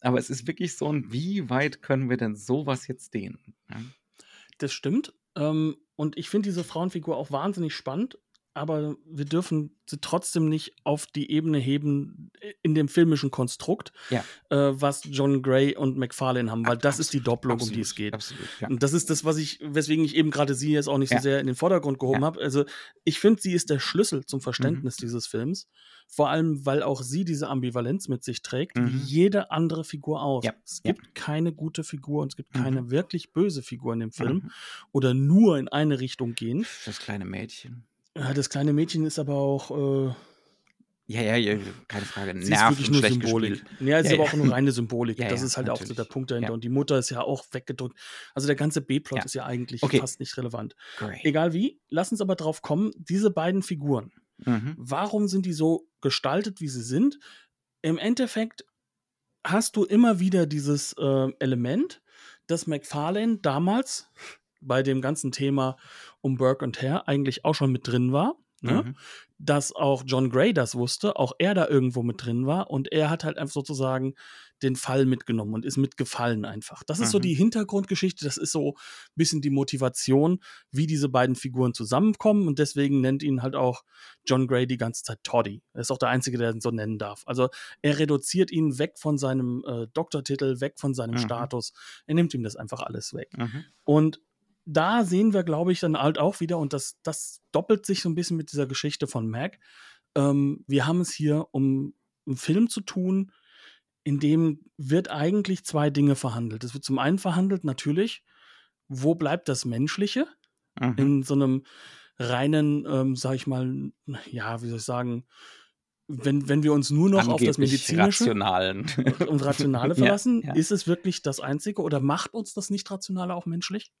Aber es ist wirklich so ein, wie weit können wir denn sowas jetzt dehnen? Ja? Das stimmt. Ähm, und ich finde diese Frauenfigur auch wahnsinnig spannend, aber wir dürfen sie trotzdem nicht auf die Ebene heben äh, in dem filmischen Konstrukt, Ja. äh, was John Gray und McFarlane haben, weil Ab- das ist die Doppelung, um absolut, die es geht. Absolut, ja. Und das ist das, was ich, weswegen ich eben gerade sie jetzt auch nicht so Ja. sehr in den Vordergrund gehoben habe. Also ich finde, sie ist der Schlüssel Mhm. zum Verständnis dieses Films. Vor allem, weil auch sie diese Ambivalenz mit sich trägt, wie Mhm. jede andere Figur auch. Es gibt keine gute Figur und es gibt Mhm. keine wirklich böse Figur in dem Film Mhm. oder nur in eine Richtung gehen. Das kleine Mädchen. Ja, das kleine Mädchen ist aber auch, äh, Ja, ja, ja, keine Frage. sie ist Nerven wirklich nur Symbolik. gespielt. Ja, es ist Ja, aber ja. auch nur reine Symbolik. Ja, das ja, ist halt auch so natürlich. der Punkt dahinter. Ja. Und die Mutter ist ja auch weggedrückt. Also der ganze B-Plot Ja. ist ja eigentlich Okay. fast nicht relevant. Great. Egal wie, lass uns aber drauf kommen, diese beiden Figuren, Mhm. warum sind die so gestaltet, wie sie sind? Im Endeffekt hast du immer wieder dieses äh, Element, dass McFarlane damals bei dem ganzen Thema um Burke und Hare eigentlich auch schon mit drin war. Ne? Mhm. Dass auch John Gray das wusste, auch er da irgendwo mit drin war und er hat halt einfach sozusagen den Fall mitgenommen und ist mitgefallen einfach. Das ist so Mhm. die Hintergrundgeschichte, das ist so ein bisschen die Motivation, wie diese beiden Figuren zusammenkommen und deswegen nennt ihn halt auch John Gray die ganze Zeit Toddy. Er ist auch der Einzige, der ihn so nennen darf. Also er reduziert ihn weg von seinem äh, Doktortitel, weg von seinem Mhm. Status. Er nimmt ihm das einfach alles weg. Mhm. Und da sehen wir, glaube ich, dann halt auch wieder, und das, das doppelt sich so ein bisschen mit dieser Geschichte von Mac. Ähm, wir haben es hier um einen Film zu tun, in dem wird eigentlich zwei Dinge verhandelt. Es wird zum einen verhandelt, natürlich, wo bleibt das Menschliche Mhm. in so einem reinen, ähm, sag ich mal, ja, wie soll ich sagen, wenn, wenn wir uns nur noch auf das Angeblich Medizinische rationalen. und Rationale Ja, verlassen, ja. ist es wirklich das Einzige oder macht uns das Nicht-Rationale auch menschlich?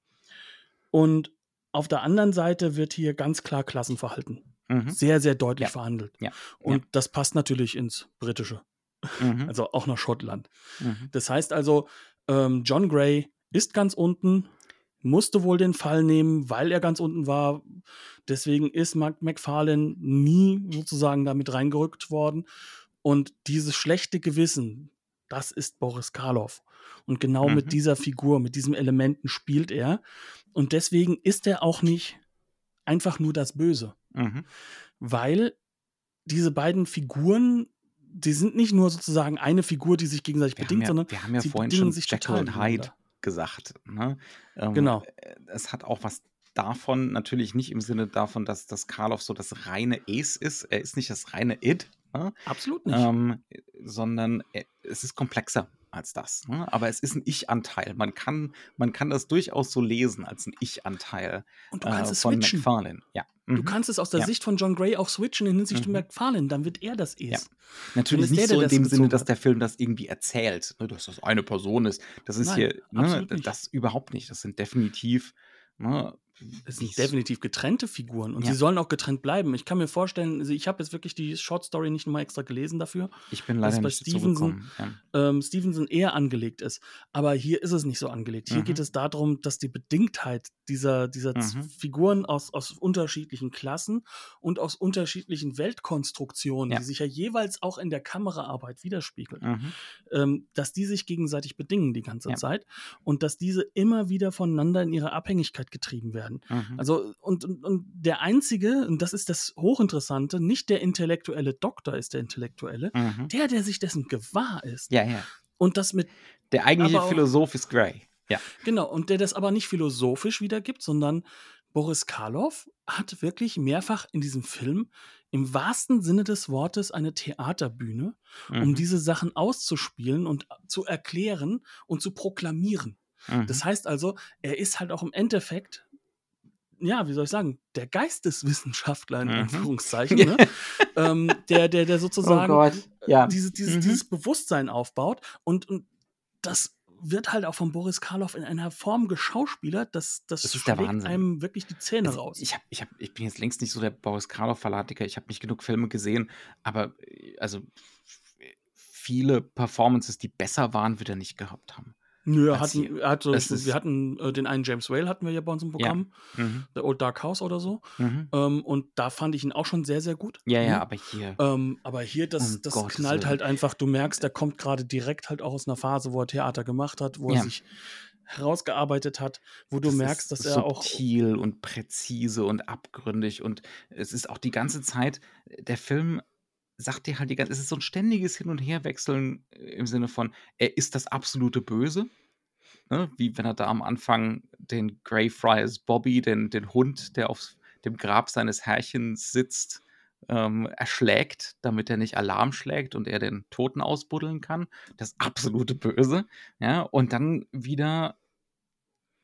Und auf der anderen Seite wird hier ganz klar Klassenverhalten Mhm. sehr, sehr deutlich Ja. verhandelt. Ja. Und das passt natürlich ins Britische, Mhm. also auch nach Schottland. Mhm. Das heißt also, ähm, John Gray ist ganz unten, musste wohl den Fall nehmen, weil er ganz unten war. Deswegen ist Mark McFarlane nie sozusagen damit reingerückt worden. Und dieses schlechte Gewissen, das ist Boris Karloff. Und genau Mhm. mit dieser Figur, mit diesen Elementen spielt er. Und deswegen ist er auch nicht einfach nur das Böse Mhm. weil diese beiden Figuren, die sind nicht nur sozusagen eine Figur, die sich gegenseitig Wir bedingt, ja, sondern wir haben ja sie vorhin schon sich Jekyll und Hyde gesagt. Ne? Ähm, Genau. äh, Es hat auch was davon, natürlich nicht im Sinne davon, dass, dass Karloff so das reine Ace ist. Er ist nicht das reine Id, ne? Absolut nicht. ähm, sondern er- es ist komplexer als das. Ne? Aber es ist ein Ich-Anteil. Man kann, man kann das durchaus so lesen als ein Ich-Anteil Und du kannst äh, es von switchen. McFarlane. Ja. Du Mhm. kannst es aus der Ja. Sicht von John Gray auch switchen in Hinsicht Mhm. zu McFarlane. Dann wird er das Ja. Ace. Natürlich nicht so in dem Sinne, dass der Film das irgendwie erzählt, ne, dass das eine Person ist. Das ist Nein, hier, ne, das überhaupt nicht. Das sind definitiv, ne, Es sind definitiv getrennte Figuren und Ja. sie sollen auch getrennt bleiben. Ich kann mir vorstellen, also ich habe jetzt wirklich die Short Story nicht nochmal extra gelesen dafür, Ich bin dass leider bei nicht Stevenson. Ja. ähm, Stevenson eher angelegt ist. Aber hier ist es nicht so angelegt. Hier Mhm. geht es darum, dass die Bedingtheit dieser, dieser Mhm. Figuren aus, aus unterschiedlichen Klassen und aus unterschiedlichen Weltkonstruktionen, Ja. die sich ja jeweils auch in der Kameraarbeit widerspiegeln, Mhm. ähm, dass die sich gegenseitig bedingen die ganze. Zeit und dass diese immer wieder voneinander in ihre Abhängigkeit getrieben werden. Mhm. Also, und, und, und der einzige, und das ist das Hochinteressante, nicht der intellektuelle Doktor ist der Intellektuelle, Mhm. der, der sich dessen gewahr ist. Ja, ja. Und das mit, Der eigentliche auch- Philosoph ist Gray. Ja. genau, und der das aber nicht philosophisch wiedergibt, sondern Boris Karloff hat wirklich mehrfach in diesem Film im wahrsten Sinne des Wortes eine Theaterbühne, um Mhm. diese Sachen auszuspielen und zu erklären und zu proklamieren. Mhm. Das heißt also, er ist halt auch im Endeffekt, ja, wie soll ich sagen, der Geisteswissenschaftler in Mhm. Anführungszeichen, ne? ähm, der, der, der sozusagen Oh ja. diese, dieses, Mhm. dieses Bewusstsein aufbaut und, und das wird halt auch von Boris Karloff in einer Form geschauspielert, dass das, Das ist der Wahnsinn. einem wirklich die Zähne Also, raus. ich, hab, ich, hab, ich bin jetzt längst nicht so der Boris Karloff-Fanatiker. Ich habe nicht genug Filme gesehen, aber äh, also viele Performances, die besser waren, wird er nicht gehabt haben. Nö, er hier. er hat, ist- wir hatten äh, den einen James Whale hatten wir ja bei uns im Programm, Mhm. The Old Dark House oder so. Mhm. Ähm, und da fand ich ihn auch schon sehr, sehr gut. Ja, ja, Ne? aber hier. Ähm, aber hier, das, Um das Gottes knallt Willen. halt einfach. Du merkst, der kommt gerade direkt halt auch aus einer Phase, wo er Theater gemacht hat, wo er Ja. sich herausgearbeitet hat, wo du das merkst, dass er auch. subtil und präzise und abgründig und es ist auch die ganze Zeit, der Film sagt dir halt die ganze, es ist so ein ständiges Hin- und Herwechseln äh, im Sinne von, er ist das absolute Böse, ne? wie wenn er da am Anfang den Greyfriars Bobby, den, den Hund, der auf dem Grab seines Herrchens sitzt, ähm, erschlägt, damit er nicht Alarm schlägt und er den Toten ausbuddeln kann. Das absolute Böse. Ja, und dann wieder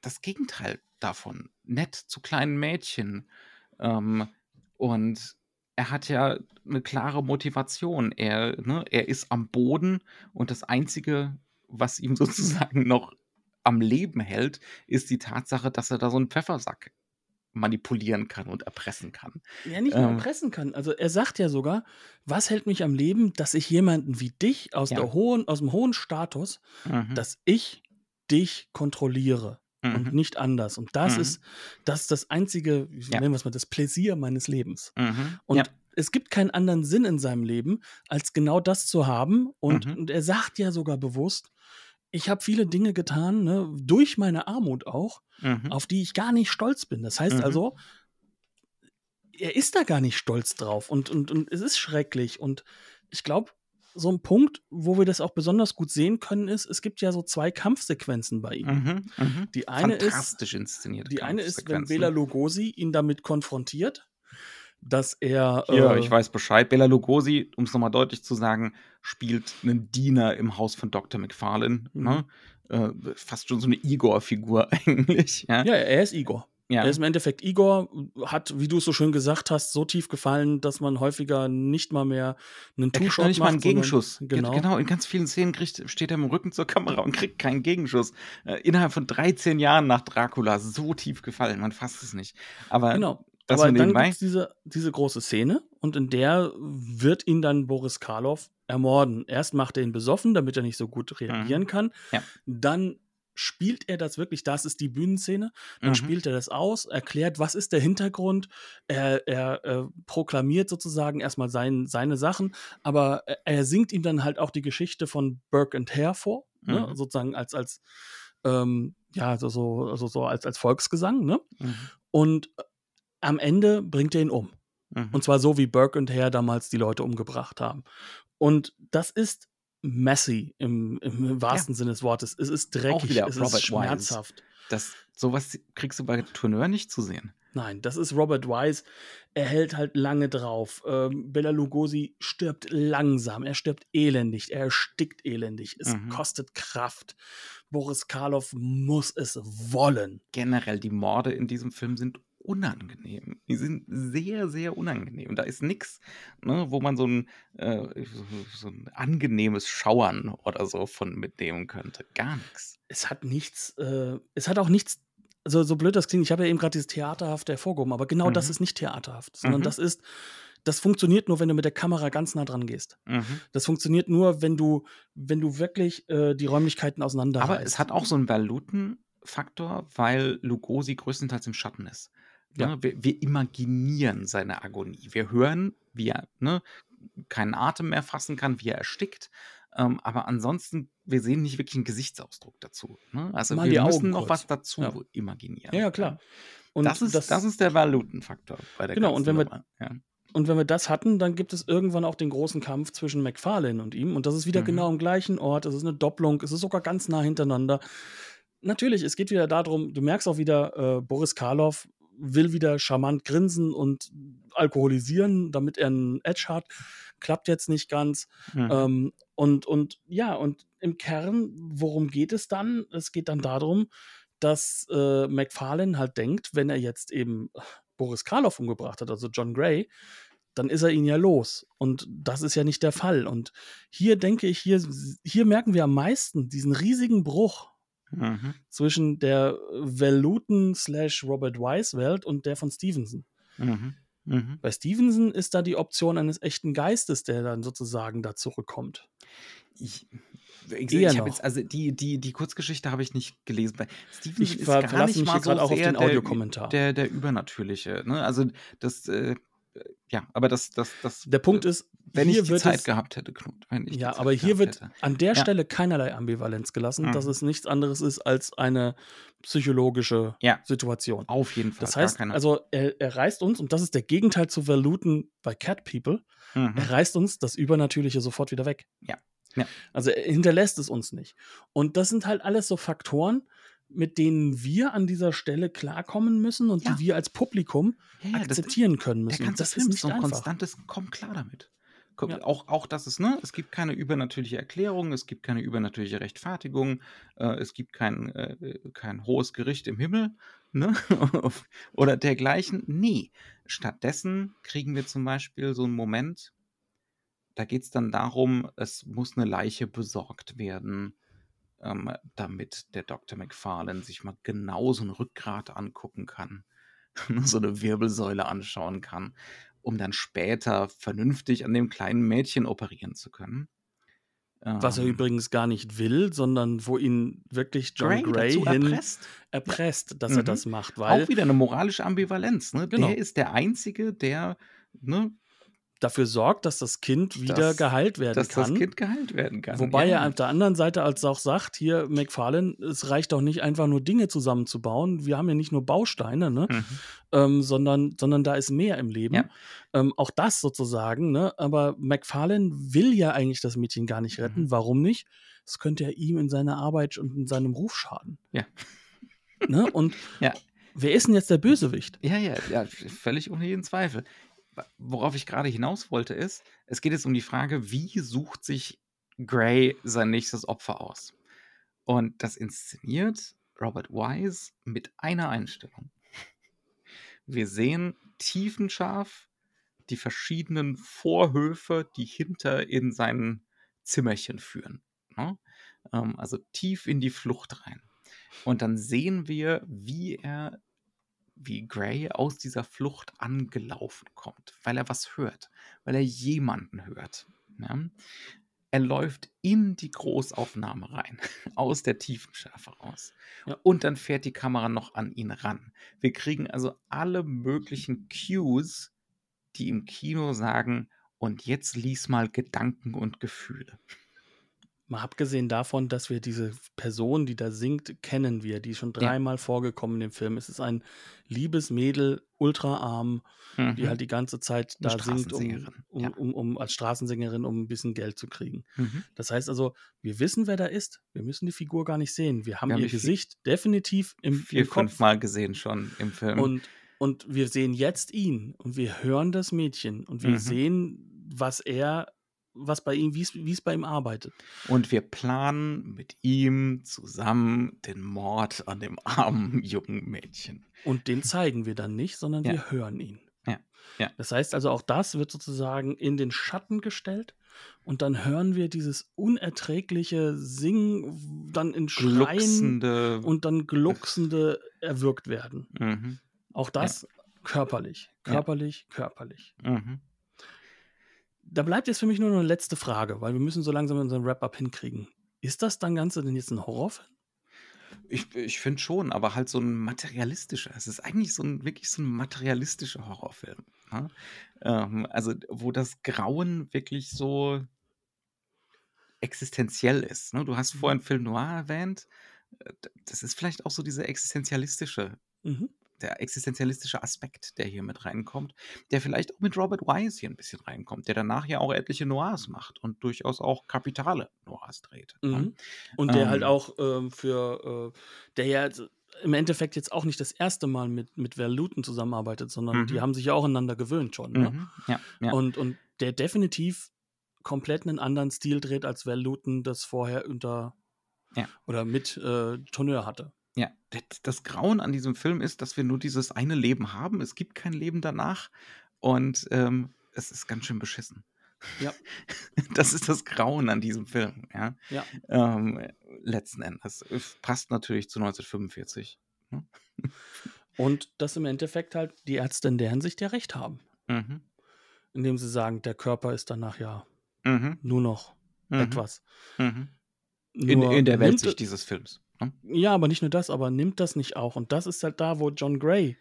das Gegenteil davon. Nett zu kleinen Mädchen. Ähm, und er hat ja eine klare Motivation. Er, ne, er ist am Boden und das Einzige, was ihm sozusagen noch am Leben hält, ist die Tatsache, dass er da so einen Pfeffersack manipulieren kann und erpressen kann. Ja, nicht nur Ähm. erpressen kann. Also er sagt ja sogar, was hält mich am Leben, dass ich jemanden wie dich aus, Ja. der hohen, aus dem hohen Status, Mhm. dass ich dich kontrolliere und Mhm. nicht anders. Und das Mhm. ist das, ist das einzige, Ja. nennen wir es mal, das Pläsier meines Lebens. Mhm. Und ja. es gibt keinen anderen Sinn in seinem Leben, als genau das zu haben. Und, Mhm. und er sagt ja sogar bewusst, ich habe viele Dinge getan, ne, durch meine Armut auch, Mhm. auf die ich gar nicht stolz bin. Das heißt also, er ist da gar nicht stolz drauf und, und, und es ist schrecklich. Und ich glaube, so ein Punkt, wo wir das auch besonders gut sehen können, ist, es gibt ja so zwei Kampfsequenzen bei ihm. Mhm. Mhm. Die eine ist, Fantastisch inszenierte die eine ist, wenn. Bela Lugosi ihn damit konfrontiert, dass er. Ja, äh, ich weiß Bescheid. Bela Lugosi, um es nochmal deutlich zu sagen, spielt einen Diener im Haus von Dr. McFarlane. Mhm. Ne? Äh, fast schon so eine Igor-Figur eigentlich. Ja, Ja, er ist Igor. Ja. Er ist im Endeffekt Igor, hat, wie du es so schön gesagt hast, so tief gefallen, dass man häufiger nicht mal mehr einen Er kriegt Two-Shot noch nicht mal einen macht, Gegenschuss. Ge- Genau. genau, in ganz vielen Szenen kriegt, steht er im Rücken zur Kamera und kriegt keinen Gegenschuss. Äh, innerhalb von 13 Jahren nach Dracula so tief gefallen, man fasst es nicht. Aber Genau. das Aber dann gibt es diese, diese große Szene und in der wird ihn dann Boris Karloff ermorden. Erst macht er ihn besoffen, damit er nicht so gut reagieren Mhm. kann. Ja. Dann spielt er das wirklich, das ist die Bühnenszene, dann Mhm. spielt er das aus, erklärt, was ist der Hintergrund, er, er äh, proklamiert sozusagen erstmal sein, seine Sachen, aber er, er singt ihm dann halt auch die Geschichte von Burke and Hare vor, ne? Mhm. sozusagen als, als ähm, ja, so, so, also so als, als Volksgesang, ne? Mhm. Und äh, am Ende bringt er ihn um. Mhm. Und zwar so, wie Burke und Hare damals die Leute umgebracht haben. Und das ist messy im, im wahrsten Sinne des Wortes. Es ist dreckig, es Robert ist Wise. schmerzhaft. das, sowas kriegst du bei Tourneur nicht zu sehen. Nein, das ist Robert Wise. Er hält halt lange drauf. Ähm, Bella Lugosi stirbt langsam. Er stirbt elendig. Er erstickt elendig. Es Mhm. kostet Kraft. Boris Karloff muss es wollen. Generell, die Morde in diesem Film sind unangenehm. Die sind sehr, sehr unangenehm. Da ist nichts, ne, wo man so ein, äh, so, so ein angenehmes Schauern oder so von mitnehmen könnte. Gar nichts. es hat nichts, äh, es hat auch nichts, also so blöd das klingt, ich habe ja eben gerade dieses Theaterhafte hervorgehoben, aber genau das Mhm. ist nicht theaterhaft, sondern Mhm. das ist, das funktioniert nur, wenn du mit der Kamera ganz nah dran gehst. Mhm. Das funktioniert nur, wenn du, wenn du wirklich äh, die Räumlichkeiten auseinander Aber es hat auch so einen Verluten-Faktor, weil Lugosi größtenteils im Schatten ist. Ja. Ne? Wir, wir imaginieren seine Agonie. Wir hören, wie er ne, keinen Atem mehr fassen kann, wie er erstickt. Ähm, aber ansonsten, wir sehen nicht wirklich einen Gesichtsausdruck dazu. Ne? Also Mal wir müssen Augen noch kurz. was dazu Ja. imaginieren. Ja, klar. Und das, ist, das, ist der Valutenfaktor bei der Genau, und wenn wir-. Ja. Und wenn wir das hatten, dann gibt es irgendwann auch den großen Kampf zwischen McFarlane und ihm. Und das ist wieder Mhm. genau am gleichen Ort. Es ist eine Doppelung. Es ist sogar ganz nah hintereinander. Natürlich, es geht wieder darum, du merkst auch wieder, äh, Boris Karloff will wieder charmant grinsen und alkoholisieren, damit er einen Edge hat. Klappt jetzt nicht ganz. Mhm. Ähm, und, und ja, und im Kern, worum geht es dann? Es geht dann darum, dass äh, McFarlane halt denkt, wenn er jetzt eben Boris Karloff umgebracht hat, also John Gray, dann ist er ihn ja los. Und das ist ja nicht der Fall. Und hier denke ich, hier, hier merken wir am meisten diesen riesigen Bruch Mhm. zwischen der Veluten slash Robert Wise Welt und der von Stevenson. Mhm. Mhm. Bei Stevenson ist da die Option eines echten Geistes, der dann sozusagen da zurückkommt. Ich, ich, ich habe jetzt, also die, die, die Kurzgeschichte habe ich nicht gelesen. Bei Stevenson Ich ist gar verlasse nicht mich mal so gerade auch auf sehr den der, Audiokommentar. Der, der Übernatürliche. Ne? Also das, äh, ja, aber das, das, das. Der Punkt ist, wenn hier ich die Zeit es, gehabt hätte, Knut. Wenn ich ja, aber hier wird hätte. an der Ja. Stelle keinerlei Ambivalenz gelassen, dass Mhm. es nichts anderes ist als eine psychologische Ja. Situation. Auf jeden Fall. Das heißt, also er, er reißt uns, und das ist der Gegenteil zu Verluten bei Cat People, Mhm. er reißt uns das Übernatürliche sofort wieder weg. Ja. Ja. Also er hinterlässt es uns nicht. Und das sind halt alles so Faktoren, mit denen wir an dieser Stelle klarkommen müssen und Ja. die wir als Publikum Ja, ja, das- akzeptieren können Der müssen. ganze das Film ist so ein einfach. konstantes, komm klar damit. Komm. Auch, auch das ist, ne, es gibt keine übernatürliche Erklärung, es gibt keine übernatürliche Rechtfertigung, äh, es gibt kein, äh, kein hohes Gericht im Himmel, ne, oder dergleichen. Nee. Stattdessen kriegen wir zum Beispiel so einen Moment, da geht es dann darum, es muss eine Leiche besorgt werden, ähm, damit der Dr. McFarlane sich mal genau so ein Rückgrat angucken kann, so eine Wirbelsäule anschauen kann, um dann später vernünftig an dem kleinen Mädchen operieren zu können. Was er Ähm, übrigens gar nicht will, sondern wo ihn wirklich John Gray, dazu hin erpresst. erpresst, dass er Mhm. das macht, weil Auch wieder eine moralische Ambivalenz. Ne? Genau. Der ist der Einzige, der ne, dafür sorgt, dass das Kind wieder Dass- geheilt werden Dass kann. das Kind geheilt werden kann. Wobei ja. er auf der anderen Seite als auch sagt, hier McFarlane, es reicht doch nicht einfach nur Dinge zusammenzubauen. Wir haben ja nicht nur Bausteine, ne? Mhm. ähm, sondern, sondern da ist mehr im Leben. Ja. Ähm, auch das sozusagen, ne? Aber McFarlane will ja eigentlich das Mädchen gar nicht retten. Mhm. Warum nicht? Es könnte ja ihm in seiner Arbeit und in seinem Ruf schaden. Ja. Ne? Und Ja. wer ist denn jetzt der Bösewicht? Ja, ja, ja, völlig ohne jeden Zweifel. Worauf ich gerade hinaus wollte, ist, es geht jetzt um die Frage, wie sucht sich Gray sein nächstes Opfer aus? Und das inszeniert Robert Wise mit einer Einstellung. Wir sehen tiefenscharf die verschiedenen Vorhöfe, die hinter in sein Zimmerchen führen. Ne? Ähm, also tief in die Flucht rein. Und dann sehen wir, wie er wie Gray aus dieser Flucht angelaufen kommt, weil er was hört, weil er jemanden hört. Ja? Er läuft in die Großaufnahme rein, aus der Tiefenschärfe raus. Ja. Und dann fährt die Kamera noch an ihn ran. Wir kriegen also alle möglichen Cues, die im Kino sagen, und jetzt lies mal Gedanken und Gefühle. Mal abgesehen davon, dass wir diese Person, die da singt, kennen wir, die ist schon dreimal vorgekommen in dem Film. Es ist ein liebes Mädel, ultraarm, die Mhm. halt die ganze Zeit da singt, um, um, ja. um, um als Straßensängerin, um ein bisschen Geld zu kriegen. Mhm. Das heißt also, wir wissen, wer da ist. Wir müssen die Figur gar nicht sehen. Wir haben Wir haben ihr die Fi- Gesicht definitiv im, Vier, im Kopf. fünf Mal gesehen schon im Film. Und, und wir sehen jetzt ihn und wir hören das Mädchen und wir Mhm. sehen, was er, was bei ihm, wie es- bei ihm arbeitet. Und wir planen mit ihm zusammen den Mord an dem armen jungen Mädchen. Und den zeigen wir dann nicht, sondern Ja. wir hören ihn. Ja, ja. Das heißt also, auch das wird sozusagen in den Schatten gestellt und dann hören wir dieses unerträgliche Singen, dann in Schreien Glucksende. und dann glucksende erwürgt werden. Mhm, Auch das körperlich, Ja. körperlich, körperlich. mhm. Da bleibt jetzt für mich nur noch eine letzte Frage, weil wir müssen so langsam unseren Wrap-up hinkriegen. Ist das dann Ganze denn jetzt ein Horrorfilm? Ich, ich finde schon, aber halt so ein materialistischer. Es ist eigentlich so ein wirklich so ein materialistischer Horrorfilm. Ne? Ähm, also, wo das Grauen wirklich so existenziell ist. Ne? Du hast vorhin Film Noir erwähnt. Äh, Das ist vielleicht auch so dieser existenzialistische Mhm. Der existenzialistische Aspekt, der hier mit reinkommt, der vielleicht auch mit Robert Wise hier ein bisschen reinkommt, der danach ja auch etliche Noirs macht und durchaus auch kapitale Noirs dreht. ne? Mhm. Und der halt Ähm. auch ähm, für, äh, der ja im Endeffekt jetzt auch nicht das erste Mal mit, mit Val Luton zusammenarbeitet, sondern die Mhm. haben sich ja auch aneinander gewöhnt schon. Ne? Mhm. Ja, ja. Und, und der definitiv komplett einen anderen Stil dreht, als Val Luton das vorher unter Ja. oder mit äh, Tourneur hatte. Ja, das, Grauen an diesem Film ist, dass wir nur dieses eine Leben haben. Es gibt kein Leben danach und ähm, es ist ganz schön beschissen. Ja. Das ist das Grauen an diesem Film, ja. Ja. Ähm, letzten Endes. Es Passt natürlich zu 1945. Und dass im Endeffekt halt die Ärzte in der Hinsicht ja recht haben. Mhm. Indem sie sagen, der Körper ist danach ja Mhm. nur noch Mhm. etwas. Mhm. In, Nur in der nimmt- Weltsicht dieses Films. Ne? Ja, aber nicht nur das, aber nimmt das nicht auch. Und das ist halt da, wo John Gray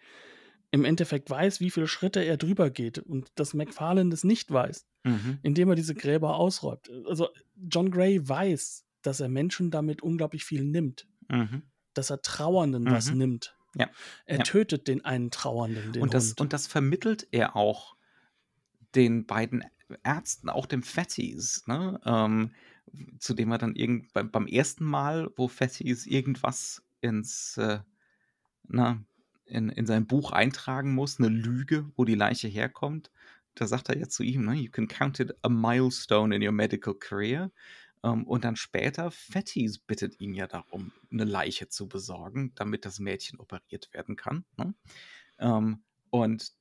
im Endeffekt weiß, wie viele Schritte er drüber geht und dass McFarlane das nicht weiß, Mhm. indem er diese Gräber ausräumt. Also John Gray weiß, dass er Menschen damit unglaublich viel nimmt, Mhm. dass er Trauernden was Mhm. nimmt. Ja, Er ja. tötet den einen Trauernden, den Und das, Hund. und das vermittelt er auch den beiden Ärzten, auch dem Fatties, ne? ähm, zu dem er dann irgend, beim, beim ersten Mal, wo Fatties irgendwas ins, äh, na, in, in sein Buch eintragen muss, eine Lüge, wo die Leiche herkommt, da sagt er ja zu ihm, ne, you can count it a milestone in your medical career. Ähm, und dann später, Fatties bittet ihn ja darum, eine Leiche zu besorgen, damit das Mädchen operiert werden kann. Ne? Ähm, und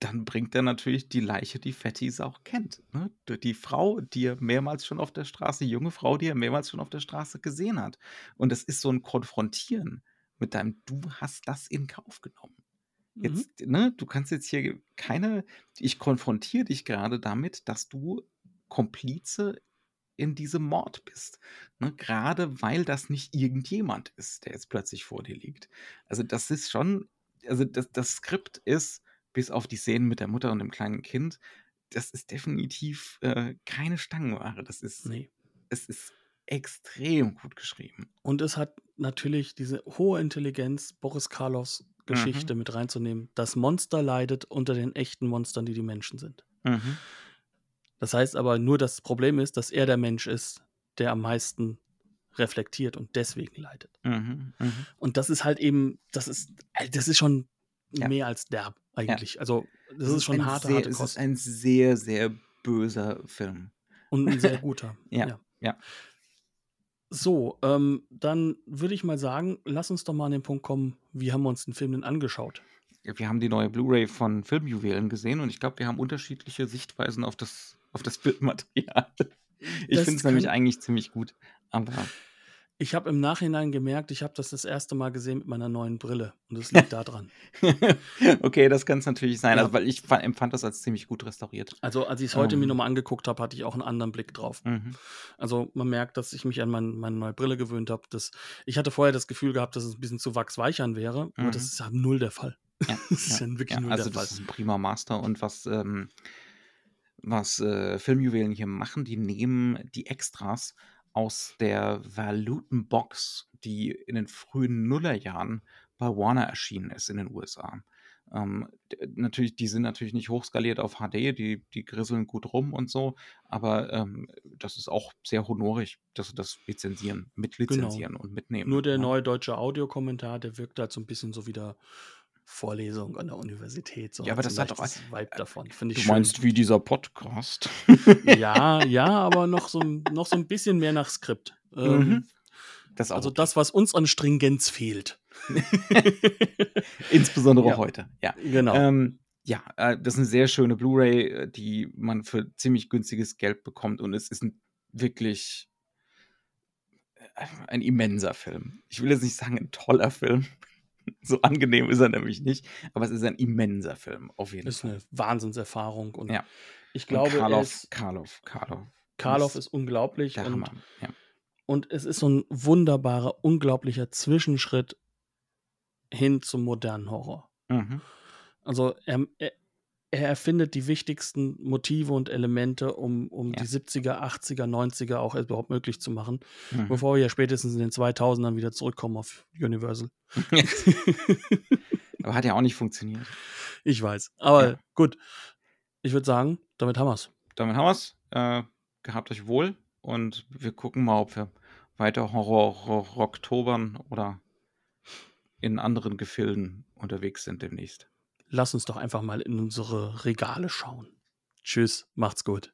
dann bringt er natürlich die Leiche, die Fatties auch kennt. Ne? Die- Frau, die er mehrmals schon auf der Straße, die junge Frau, die er mehrmals schon auf der Straße gesehen hat. Und es ist so ein Konfrontieren mit deinem, du hast das in Kauf genommen. Mhm. Jetzt, ne, du kannst jetzt hier keine, ich konfrontiere dich gerade damit, dass du Komplize in diesem Mord bist. Ne, gerade weil das nicht irgendjemand ist, der jetzt plötzlich vor dir liegt. Also das ist schon, also das, das Skript ist, bis auf die Szenen mit der Mutter und dem kleinen Kind, das ist definitiv äh, keine Stangenware. Das ist, Nee. es ist extrem gut geschrieben. Und es hat natürlich diese hohe Intelligenz, Boris Karloffs Geschichte mit reinzunehmen. Das Monster leidet unter den echten Monstern, die die Menschen sind. Mhm. Das heißt aber nur, das Problem ist, dass er der Mensch ist, der am meisten reflektiert und deswegen leidet. Mhm. Mhm. Und das ist halt eben, das ist, das ist schon Ja. mehr als derb eigentlich. Also das Es ist schon ein harte, sehr, harte Es ist Kost ein sehr, sehr böser Film. und ein sehr guter. Ja, ja. So, ähm, dann würde ich mal sagen, lass uns doch mal an den Punkt kommen, wie haben wir uns den Film denn angeschaut? Wir haben die neue Blu-ray von Filmjuwelen gesehen und ich glaube, wir haben unterschiedliche Sichtweisen auf das, auf das Bildmaterial. Ich Das finde es nämlich eigentlich ziemlich gut. Aber Ich habe im Nachhinein gemerkt, ich habe das das erste Mal gesehen mit meiner neuen Brille und es liegt daran. okay, das kann es natürlich sein, Ja. also, weil ich fa- empfand das als ziemlich gut restauriert. Also als ich es heute mir Ähm. nochmal angeguckt habe, hatte ich auch einen anderen Blick drauf. Mhm. Also man merkt, dass ich mich an mein, meine neue Brille gewöhnt habe. Ich hatte vorher das Gefühl gehabt, dass es ein bisschen zu wachsweichern wäre, aber Mhm. das ist ja null der Fall. Ja, Das ist ja wirklich ja, null also der Fall. das ist ein prima Master und was, ähm, was äh, Filmjuwelen hier machen, die nehmen die Extras aus der Valutenbox, die in den frühen Nullerjahren bei Warner erschienen ist in den USA. Ähm, natürlich, die sind natürlich nicht hochskaliert auf HD, die, die grisseln gut rum und so, aber ähm, das ist auch sehr honorig, dass sie das lizenzieren, mitlizenzieren und mitnehmen. Genau. Nur der ja. neue deutsche Audiokommentar, der wirkt halt so ein bisschen so wie der Vorlesung an der Universität. So Ja, aber das ein hat doch- leichtes Vibe davon. Finde ich Du schön. meinst wie dieser Podcast? Ja, ja, aber noch so, ein- noch so ein bisschen mehr nach Skript. Ähm, Mhm. Das. Also das, was uns an Stringenz fehlt. Insbesondere Ja. heute, ja. Genau. Ähm, ja, äh, das ist eine sehr schöne Blu-ray, äh, die man für ziemlich günstiges Geld bekommt und es ist ein wirklich äh, ein immenser Film. Ich will jetzt nicht sagen ein toller Film. So angenehm ist er nämlich nicht, aber es ist ein immenser Film, auf jeden ist Fall. eine Wahnsinnserfahrung. Und Ja. ich Und glaube, er Karloff, ist, Karloff, Karloff. Karloff ist ist unglaublich. Der Und, Hammer. Ja. und es ist so ein wunderbarer, unglaublicher Zwischenschritt hin zum modernen Horror. Mhm. Also er, er, er erfindet die wichtigsten Motive und Elemente, um, um Ja. die 70er, 80er, 90er auch überhaupt möglich zu machen, Mhm. bevor wir ja spätestens in den 2000ern wieder zurückkommen auf Universal. aber hat ja auch nicht funktioniert. ich weiß. Aber Ja. gut. Ich würde sagen, damit haben wir es. damit haben wir es. Äh, gehabt euch wohl und wir gucken mal, ob wir weiter Horror-Oktobern oder in anderen Gefilden unterwegs sind demnächst. Lass uns doch einfach mal in unsere Regale schauen. Tschüss, macht's gut.